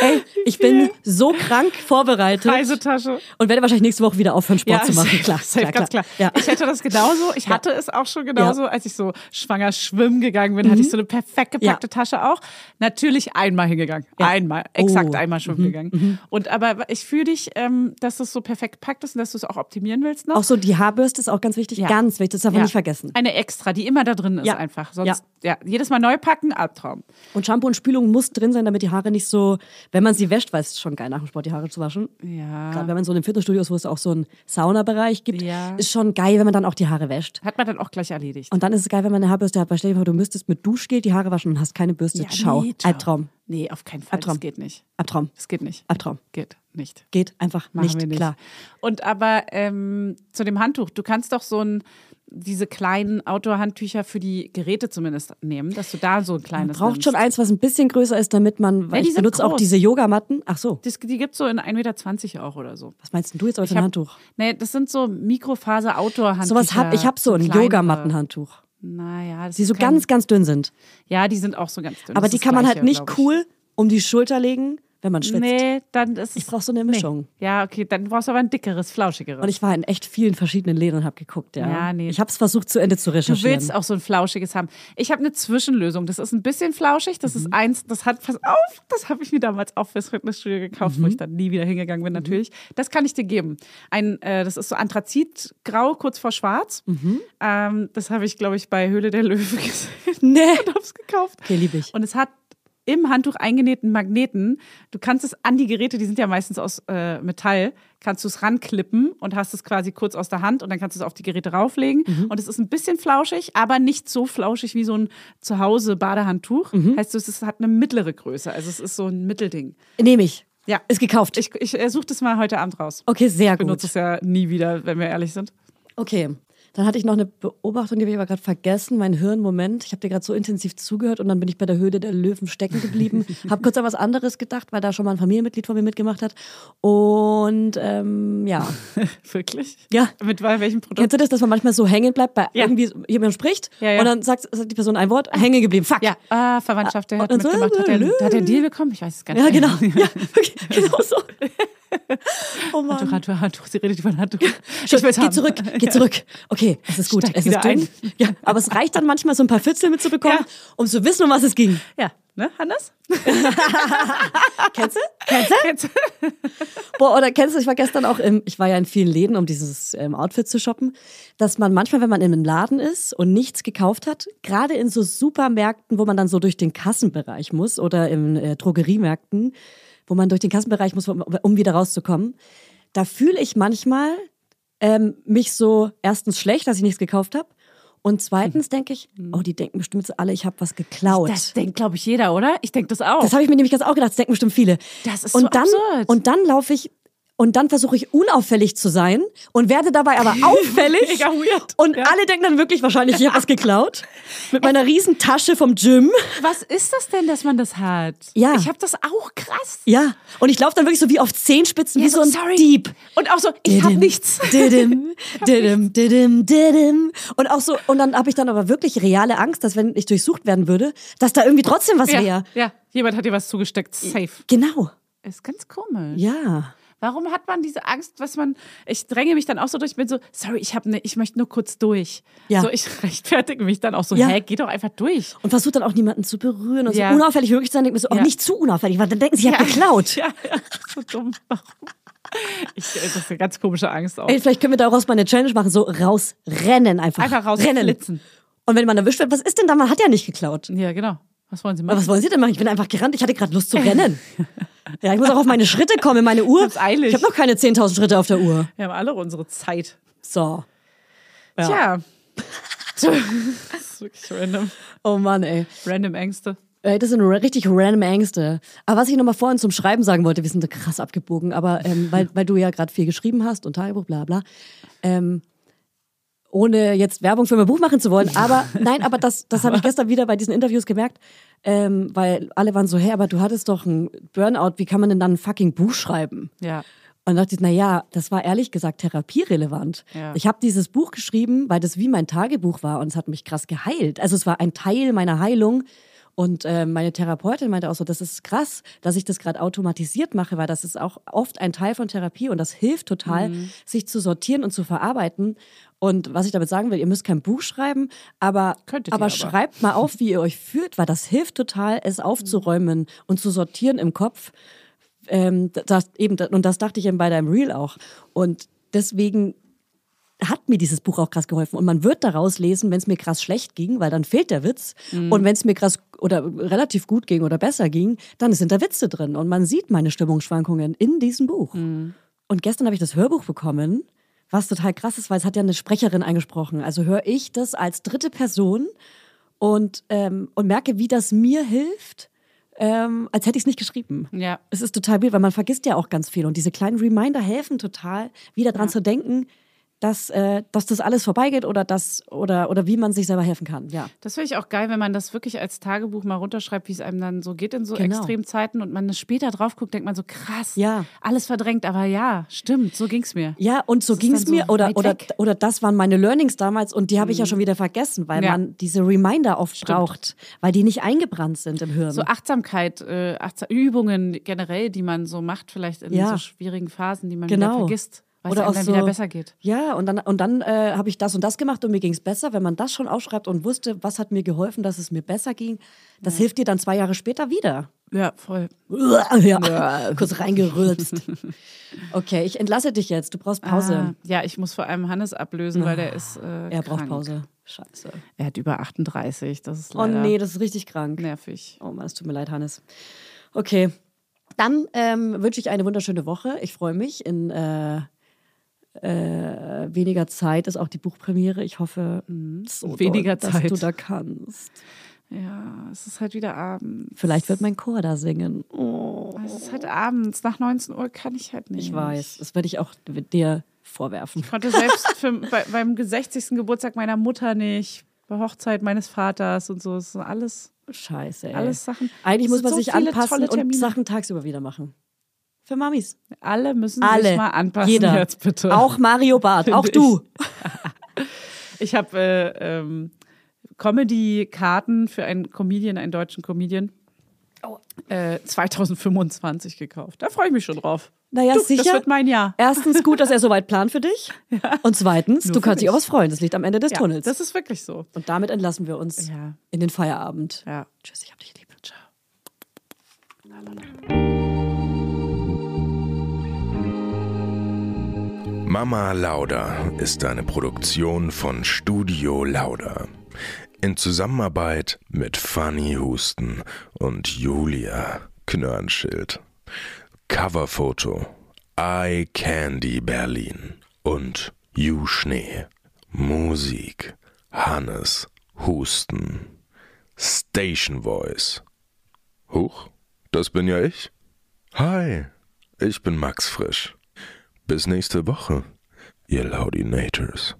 Ey, ich bin so krank vorbereitet Reisetasche. und werde wahrscheinlich nächste Woche wieder aufhören, Sport zu machen. Klar, safe, klar, ganz klar. Ja. Ich hätte das genauso. Ich hatte es auch schon genauso, als ich so schwanger schwimmen gegangen bin, hatte ich so eine perfekt gepackte Ja. Tasche auch. Natürlich einmal hingegangen. Ja. Einmal. Exakt Oh. einmal schwimmen gegangen. Und aber ich fühle dich, ähm, dass das so perfekt gepackt ist und dass du es auch optimieren willst noch. Auch so die Haarbürste ist auch ganz wichtig, Ja. ganz wichtig, das darf man Ja. nicht vergessen. Eine extra, die immer da drin ist Ja. einfach. Sonst, ja. jedes Mal neu packen, Albtraum. Und Shampoo und Spülung muss drin sein, damit die Haare nicht so, wenn man sie wäscht, weil es schon geil nach dem Sport die Haare zu waschen. Ja. Gerade wenn man so in einem Fitnessstudio ist, wo es auch so einen Saunabereich gibt, Ja. ist schon geil, wenn man dann auch die Haare wäscht. Hat man dann auch gleich erledigt. Und dann ist es geil, wenn man eine Haarbürste hat, weil stell dir vor, du müsstest mit Duschgel die Haare waschen und hast keine Bürste. Ja, Ciao. nee, ciao. Albtraum. Nee, auf keinen Fall. Albtraum. Das geht nicht. Albtraum. Das geht nicht. Albtraum. Geht nicht. Geht einfach Machen nicht, wir nicht. klar. Und aber ähm, zu dem Handtuch, du kannst doch so ein diese kleinen Outdoor-Handtücher für die Geräte zumindest nehmen, dass du da so ein kleines Braucht nimmst. schon eins, was ein bisschen größer ist, damit man, weil Ja, ich benutze auch diese Yogamatten. Ach so, Das, die gibt es so in 1,20 Meter auch oder so. was meinst du jetzt auf ein Handtuch? Nee, das sind so Mikrofaser-Outdoor-Handtücher. Sowas hab ich habe so ein kleinere. Yogamattenhandtuch, Naja, das die so ganz, ganz dünn sind. Ja, die sind auch so ganz dünn. Aber Das die kann man halt nicht cool um die Schulter legen wenn man schwitzt. Nee, dann ist es. Ich brauche so eine Mischung. Nee. Ja, okay, dann brauchst du aber ein dickeres, flauschigeres. Und ich war in echt vielen verschiedenen Läden und habe geguckt, ja. Ja, nee. Ich habe es versucht zu Ende zu Du recherchieren. willst auch so ein flauschiges haben. Ich habe eine Zwischenlösung. Das ist ein bisschen flauschig. Das Mhm. ist eins, das hat, pass auf, das habe ich mir damals auch fürs Fitnessstudio gekauft, Mhm. wo ich dann nie wieder hingegangen bin, natürlich. Das kann ich dir geben. Ein, äh, das ist so Anthrazitgrau, kurz vor Schwarz. Mhm. Ähm, das habe ich, glaube ich, bei Höhle der Löwe <laughs> gesehen nee. und habe es gekauft. Okay, lieb ich. Und es hat im Handtuch eingenähten Magneten. Du kannst es an die Geräte, die sind ja meistens aus äh, Metall, kannst du es ranklippen und hast es quasi kurz aus der Hand und dann kannst du es auf die Geräte rauflegen. Mhm. Und es ist ein bisschen flauschig, aber nicht so flauschig wie so ein Zuhause-Badehandtuch. Mhm. Heißt es, es hat eine mittlere Größe. Also es ist so ein Mittelding. Nehme ich. Ja. Ist gekauft. Ich, ich äh, suche das mal heute Abend raus. okay, sehr Ich benutze gut. es ja nie wieder, wenn wir ehrlich sind. Okay. Dann hatte ich noch eine Beobachtung, die habe ich aber gerade vergessen. Mein Hirnmoment. Ich habe dir gerade so intensiv zugehört und dann bin ich bei der Höhle der Löwen stecken geblieben. <laughs> habe kurz an was anderes gedacht, weil da schon mal ein Familienmitglied von mir mitgemacht hat. Und ähm, ja. <laughs> Wirklich? Ja. Mit welchem Produkt? Kennst du das, dass man manchmal so hängen bleibt, bei Ja. irgendwie jemand spricht Ja, ja. und dann sagt, sagt die Person ein Wort, hängen geblieben. Fuck. Ja, ah, Verwandtschaft, der Ah, hat und so, mitgemacht. Hat der, hat der Deal bekommen? Ich weiß es gar nicht. Ja, genau. Ja, <laughs> wirklich, genau so. <laughs> Oh Mann. Handtuch, Handtuch, Handtuch. Sie redet über ein Handtuch. Will's geh haben. zurück, geh zurück. Okay, es ist gut, Steig es ist dünn. Ja, aber es reicht dann manchmal, so ein paar Fitzel mitzubekommen, Ja. um zu wissen, um was es ging. Ja, ne, Hannes? <laughs> Kennst du? Kennst du? Jetzt. Boah, oder kennst du, ich war gestern auch im, ich war ja in vielen Läden, um dieses ähm, Outfit zu shoppen, dass man manchmal, wenn man in einem Laden ist und nichts gekauft hat, gerade in so Supermärkten, wo man dann so durch den Kassenbereich muss oder in äh, Drogeriemärkten, wo man durch den Kassenbereich muss, um, wieder rauszukommen, da fühle ich manchmal ähm, mich so erstens schlecht, dass ich nichts gekauft habe. Und zweitens denke ich, oh, die denken bestimmt alle, ich habe was geklaut. Das denkt, glaube ich, jeder, oder? Ich denke das auch. Das habe ich mir nämlich ganz auch gedacht, das denken bestimmt viele. Das ist und so dann, absurd. Und dann laufe ich und dann versuche ich unauffällig zu sein und werde dabei aber <laughs> auffällig. Mega weird. Und Ja. alle denken dann wirklich wahrscheinlich, ich habe was <laughs> geklaut. Mit meiner riesen Tasche vom Gym. Was ist das denn, dass man das hat? Ja. Ich habe das auch krass. Ja. Und ich laufe dann wirklich so wie auf Zehenspitzen, wie Ja, so ein sorry. Dieb. Und auch so, ich habe nichts. <laughs> Didim, didim, didim, didim. Und auch so, und dann habe ich dann aber wirklich reale Angst, dass wenn ich durchsucht werden würde, dass da irgendwie trotzdem was Ja, wäre. ja, jemand hat dir was zugesteckt. Safe. Genau. Ist ganz komisch. Ja. Warum hat man diese Angst, was man. Ich dränge mich dann auch so durch, ich bin so, sorry, ich habe ne, ich möchte nur kurz durch. Ja. So, ich <laughs> rechtfertige mich dann auch so, Ja. hä, geh doch einfach durch. Und versucht dann auch niemanden zu berühren und Ja. so unauffällig wirklich zu sein. Denkt mir so, auch Ja. nicht zu unauffällig, weil dann denken sie, ich habe geklaut. <laughs> Ja, ja, so dumm. Warum? <laughs> Ich, das ist eine ganz komische Angst auch. Ey, vielleicht können wir daraus mal eine Challenge machen, so rausrennen einfach. Einfach Rennen. rausflitzen. Und wenn man erwischt wird, was ist denn da? Man hat ja nicht geklaut. Ja, genau. Was wollen Sie Aber machen? was wollen Sie denn machen? Ich bin einfach gerannt. Ich hatte gerade Lust zu rennen. Ja, ich muss auch auf meine Schritte kommen, meine Uhr. hab's eilig. Ich habe noch keine 10.000 Schritte auf der Uhr. Wir haben alle unsere Zeit. So. Ja. Tja. <laughs> das ist wirklich random. Oh Mann, ey. Random Ängste. Ey, Das sind richtig random Ängste. Aber was ich nochmal vorhin zum Schreiben sagen wollte, wir sind da krass abgebogen, aber ähm, weil, weil du ja gerade viel geschrieben hast und Tagebuch, bla bla. Ähm, ohne jetzt Werbung für mein Buch machen zu wollen, <laughs> aber nein, aber das, das habe ich <laughs> gestern wieder bei diesen Interviews gemerkt, ähm, weil alle waren so, hey, aber du hattest doch einen Burnout, wie kann man denn dann ein fucking Buch schreiben? Ja. Und dachte ich, na ja, das war ehrlich gesagt therapierelevant. Ja. Ich habe dieses Buch geschrieben, weil das wie mein Tagebuch war und es hat mich krass geheilt. Also es war ein Teil meiner Heilung. Und äh, meine Therapeutin meinte auch so, das ist krass, dass ich das gerade automatisiert mache, weil das ist auch oft ein Teil von Therapie und das hilft total, Mhm. sich zu sortieren und zu verarbeiten. Und was ich damit sagen will, ihr müsst kein Buch schreiben, aber, aber aber. schreibt mal auf, wie ihr euch fühlt, weil das hilft total, es aufzuräumen und zu sortieren im Kopf ähm, das eben, und das dachte ich eben bei deinem Reel auch. Und deswegen hat mir dieses Buch auch krass geholfen. Und man wird daraus lesen, wenn es mir krass schlecht ging, weil dann fehlt der Witz. Und wenn es mir krass oder relativ gut ging oder besser ging, dann sind da Witze drin. Und man sieht meine Stimmungsschwankungen in diesem Buch. Und gestern habe ich das Hörbuch bekommen, was total krass ist, weil es hat ja eine Sprecherin eingesprochen. Also höre ich das als dritte Person und, ähm, und merke, wie das mir hilft, ähm, als hätte ich es nicht geschrieben. Ja. Es ist total wild, weil man vergisst ja auch ganz viel. Und diese kleinen Reminder helfen total, wieder dran zu denken, dass, äh, dass das alles vorbeigeht oder, das, oder, oder wie man sich selber helfen kann. Ja. Das finde ich auch geil, wenn man das wirklich als Tagebuch mal runterschreibt, wie es einem dann so geht in so Genau. Extremzeiten und man später drauf guckt, denkt man so krass, Ja. alles verdrängt, aber ja, stimmt, so ging's mir. Ja, und so ging es dann so mir. oder, oder, weg. oder das waren meine Learnings damals und die habe ich ja schon wieder vergessen, weil Ja. man diese Reminder oft braucht, weil die nicht eingebrannt sind im Hirn. So Achtsamkeit, äh, Achtsam Übungen generell, die man so macht, vielleicht in Ja. so schwierigen Phasen, die man Genau. wieder vergisst, weil Oder es dann so- wieder besser geht. Ja, und dann, und dann äh, habe ich das und das gemacht und mir ging es besser. Wenn man das schon aufschreibt und wusste, was hat mir geholfen, dass es mir besser ging, das hilft dir dann zwei Jahre später wieder. Ja, voll. Ja, <laughs> kurz reingerülpst. Okay, ich entlasse dich jetzt. Du brauchst Pause. Ah, ja, ich muss vor allem Hannes ablösen, weil der ist äh, er braucht krank. Pause. Scheiße. Er hat über 38, das ist Oh leider nee, das ist richtig krank. nervig. Oh Mann, es tut mir leid, Hannes. Okay. Dann ähm, wünsche ich eine wunderschöne Woche. Ich freue mich. In äh, äh, weniger Zeit ist auch die Buchpremiere. Ich hoffe, so Mhm. Weniger doll, Zeit. dass du da kannst. Ja, es ist halt wieder abends. Vielleicht wird mein Chor da singen. Oh, Es ist halt abends, nach 19 Uhr kann ich halt nicht. ich weiß. Das werde ich auch dir vorwerfen. Ich konnte selbst für, <laughs> bei, beim 60. Geburtstag meiner Mutter nicht, bei Hochzeit meines Vaters und so. Das sind alles, Scheiße, ey. alles Sachen. Eigentlich Es muss man so sich anpassen und. Sachen tagsüber wieder machen. Für Mamis. Alle müssen Alle. sich mal anpassen Jeder. jetzt bitte. Auch Mario Barth. Auch du. Ich <laughs> habe äh, ähm, Comedy-Karten für einen Comedian, einen deutschen Comedian, Oh. äh, 2025 gekauft. Da freue ich mich schon drauf. Naja, du, sicher. Das wird mein Jahr. Erstens gut, dass er <laughs> so weit plant für dich. Und zweitens, Nur du kannst dich auch was freuen. Das liegt am Ende des Ja, Tunnels. das ist wirklich so. Und damit entlassen wir uns Ja. in den Feierabend. Ja. Tschüss, ich hab dich lieb. Ciao. Mama Lauda ist eine Produktion von Studio Lauda. In Zusammenarbeit mit Fanny Husten und Julia Knörnschild. Coverfoto Eye Candy Berlin und You Schnee. Musik Hannes Husten. Station Voice. Huch, das bin ja ich. Hi, ich bin Max Frisch. Bis nächste Woche, ihr Laudinators.